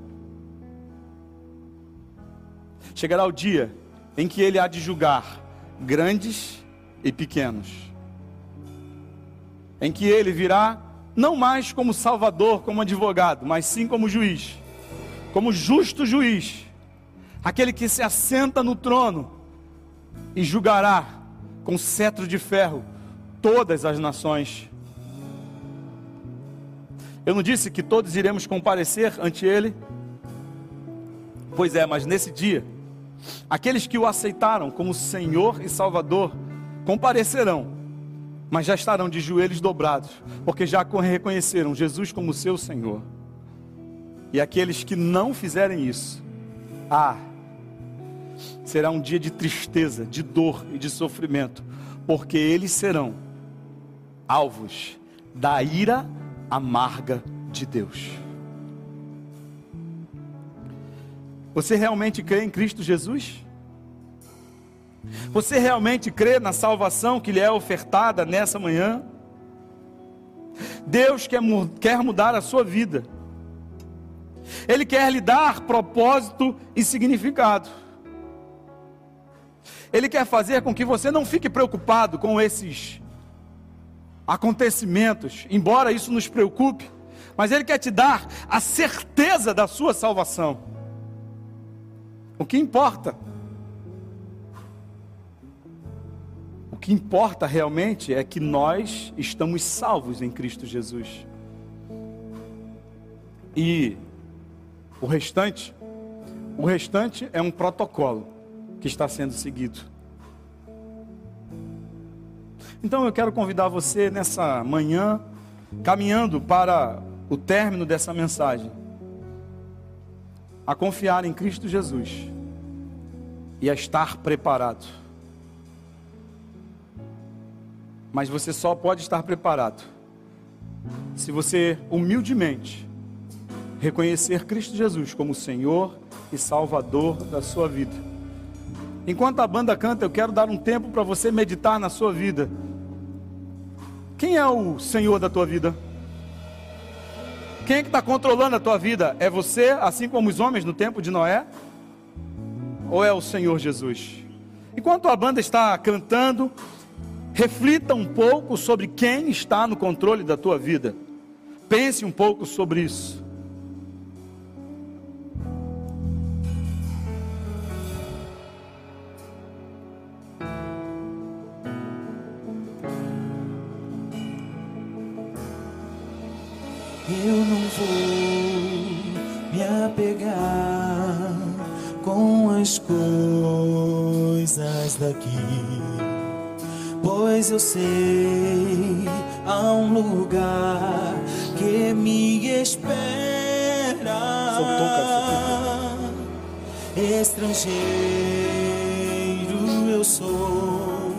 Chegará o dia em que ele há de julgar grandes e pequenos. Em que ele virá não mais como salvador, como advogado, mas sim como juiz, como justo juiz, aquele que se assenta no trono e julgará com cetro de ferro todas as nações. Eu não disse que todos iremos comparecer ante ele? Pois é, mas nesse dia, Aqueles que o aceitaram como Senhor e Salvador comparecerão, mas já estarão de joelhos dobrados, porque já reconheceram Jesus como seu Senhor. E aqueles que não fizerem isso, ah, será um dia de tristeza, de dor e de sofrimento, porque eles serão alvos da ira amarga de Deus. Você realmente crê em Cristo Jesus? Você realmente crê na salvação que lhe é ofertada nessa manhã? Deus quer, quer mudar a sua vida. Ele quer lhe dar propósito e significado. Ele quer fazer com que você não fique preocupado com esses acontecimentos, embora isso nos preocupe, mas Ele quer te dar a certeza da sua salvação. O que importa? Que importa realmente é que nós estamos salvos em Cristo Jesus. E o restante, o restante é um protocolo que está sendo seguido. Então eu quero convidar você nessa manhã, caminhando para o término dessa mensagem, a confiar em Cristo Jesus e a estar preparado. Mas você só pode estar preparado se você humildemente reconhecer Cristo Jesus como Senhor e Salvador da sua vida. Enquanto a banda canta, eu quero dar um tempo para você meditar na sua vida. Quem é o Senhor da tua vida? Quem é que está controlando a tua vida? É você, assim como os homens no tempo de Noé? Ou é o Senhor Jesus? Enquanto a banda está cantando, reflita um pouco sobre quem está no controle da tua vida. Pense um pouco sobre isso. Eu não vou me apegar com as coisas daqui, pois eu sei há um lugar que me espera. Estrangeiro eu sou,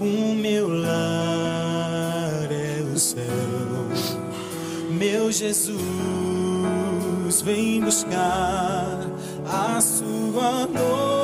o meu lar é o céu meu Jesus vem buscar a sua noiva.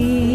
Coisas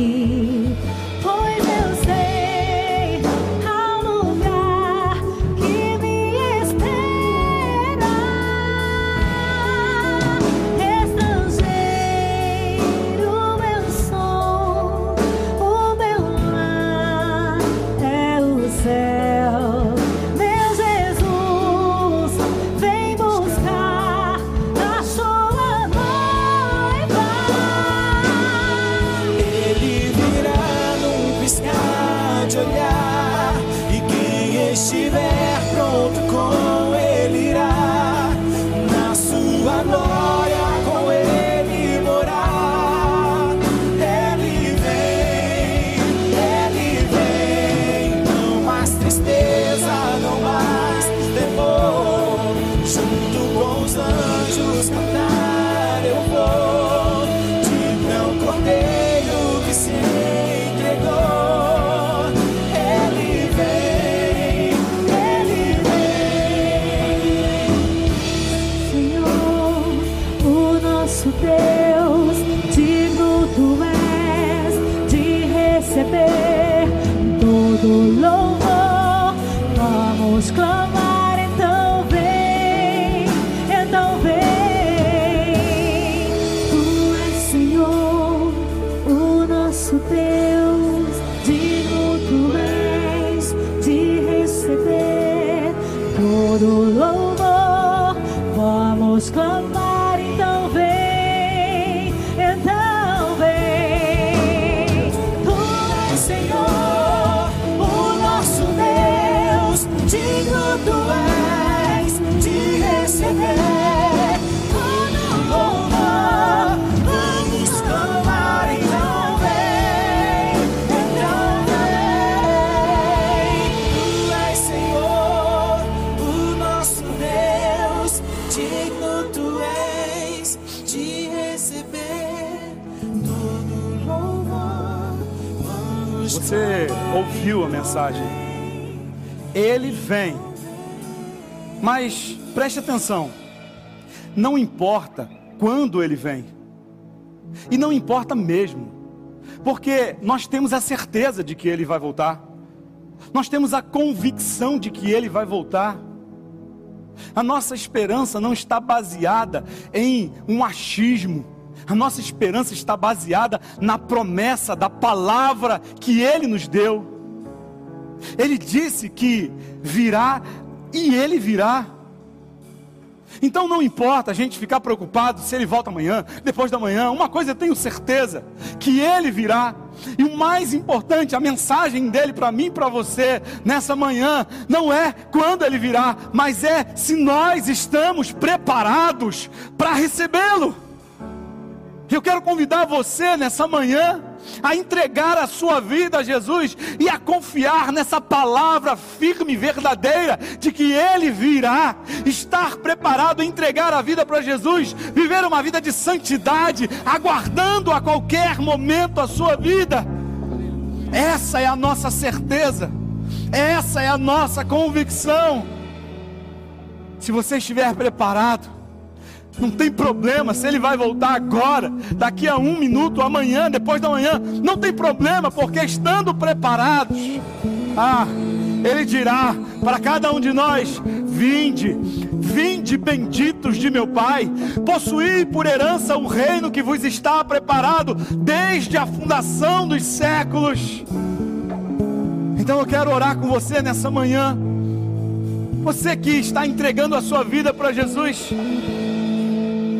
mensagem. Ele vem. Mas preste atenção. Não importa quando ele vem. E não importa mesmo. Porque nós temos a certeza de que ele vai voltar. Nós temos a convicção de que ele vai voltar. A nossa esperança não está baseada em um achismo. A nossa esperança está baseada na promessa da palavra que ele nos deu. Ele disse que virá e ele virá. Então não importa a gente ficar preocupado se ele volta amanhã, depois da manhã, uma coisa eu tenho certeza, que ele virá. E o mais importante, a mensagem dele para mim e para você nessa manhã, não é quando ele virá, mas é se nós estamos preparados para recebê-lo. Eu quero convidar você nessa manhã a entregar a sua vida a Jesus e a confiar nessa palavra firme e verdadeira de que Ele virá, estar preparado a entregar a vida para Jesus, viver uma vida de santidade, aguardando a qualquer momento a sua vida. Essa é a nossa certeza, essa é a nossa convicção. Se você estiver preparado, não tem problema se ele vai voltar agora, daqui a um minuto, amanhã, depois da manhã. Não tem problema, porque estando preparados, ah, ele dirá para cada um de nós: Vinde, vinde benditos de meu Pai, possuí por herança o reino que vos está preparado desde a fundação dos séculos. Então eu quero orar com você nessa manhã. Você que está entregando a sua vida para Jesus.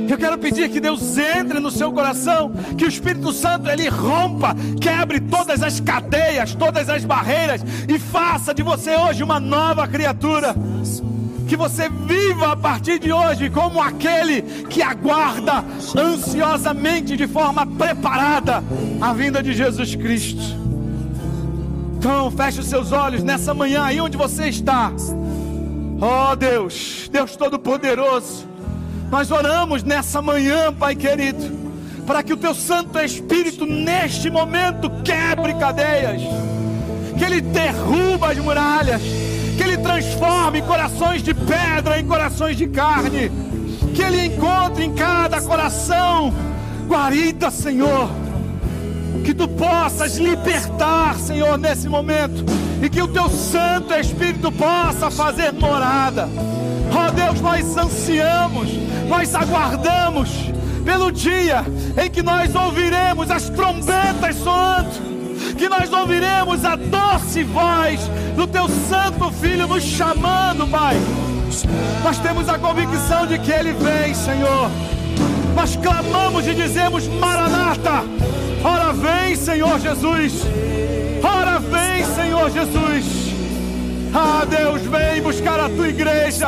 Eu quero pedir que Deus entre no seu coração, que o Espírito Santo ele rompa, quebre todas as cadeias, todas as barreiras e faça de você hoje uma nova criatura. Que você viva a partir de hoje como aquele que aguarda ansiosamente, de forma preparada, a vinda de Jesus Cristo. Então, feche os seus olhos nessa manhã, aí onde você está. Oh Deus, Deus Todo-Poderoso. Nós oramos nessa manhã, Pai querido, para que o Teu Santo Espírito, neste momento, quebre cadeias, que Ele derruba as muralhas, que Ele transforme corações de pedra em corações de carne, que Ele encontre em cada coração guarida, Senhor. Que tu possas libertar, Senhor, nesse momento, e que o teu Santo Espírito possa fazer morada. Ó oh, Deus, nós ansiamos, nós aguardamos pelo dia em que nós ouviremos as trombetas soando, que nós ouviremos a doce voz do teu Santo Filho nos chamando, Pai. Nós temos a convicção de que Ele vem, Senhor. Nós clamamos e dizemos: Maranata, ora vem, Senhor Jesus. Ora vem, Senhor Jesus. Ah, Deus, vem buscar a tua igreja.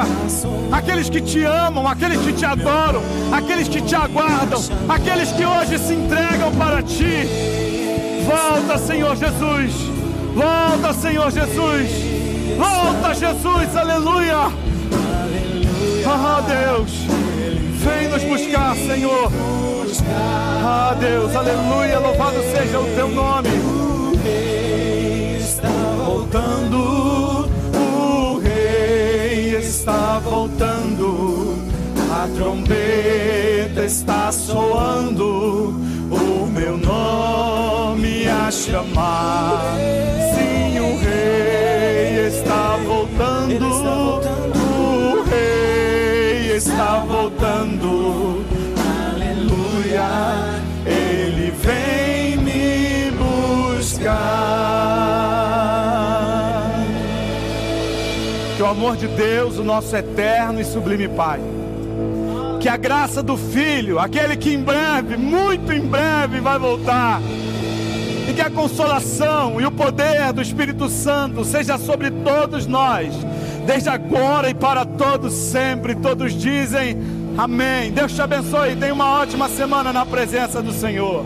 Aqueles que te amam, aqueles que te adoram, aqueles que te aguardam, aqueles que hoje se entregam para ti. Volta, Senhor Jesus. Volta, Senhor Jesus. Volta, Jesus. Aleluia. Ah, Deus. Vem nos buscar, Senhor. Ah, Deus. Aleluia. Louvado seja o teu nome. Voltando está voltando, a trombeta está soando, o meu nome a chamar. Sim, o rei está voltando, o rei está voltando, aleluia, ele vem me buscar. Que o amor de Deus, o nosso eterno e sublime Pai, que a graça do Filho, aquele que em breve, muito em breve, vai voltar, e que a consolação e o poder do Espírito Santo seja sobre todos nós, desde agora e para todos sempre. Todos dizem amém. Deus te abençoe. Tenha uma ótima semana na presença do Senhor.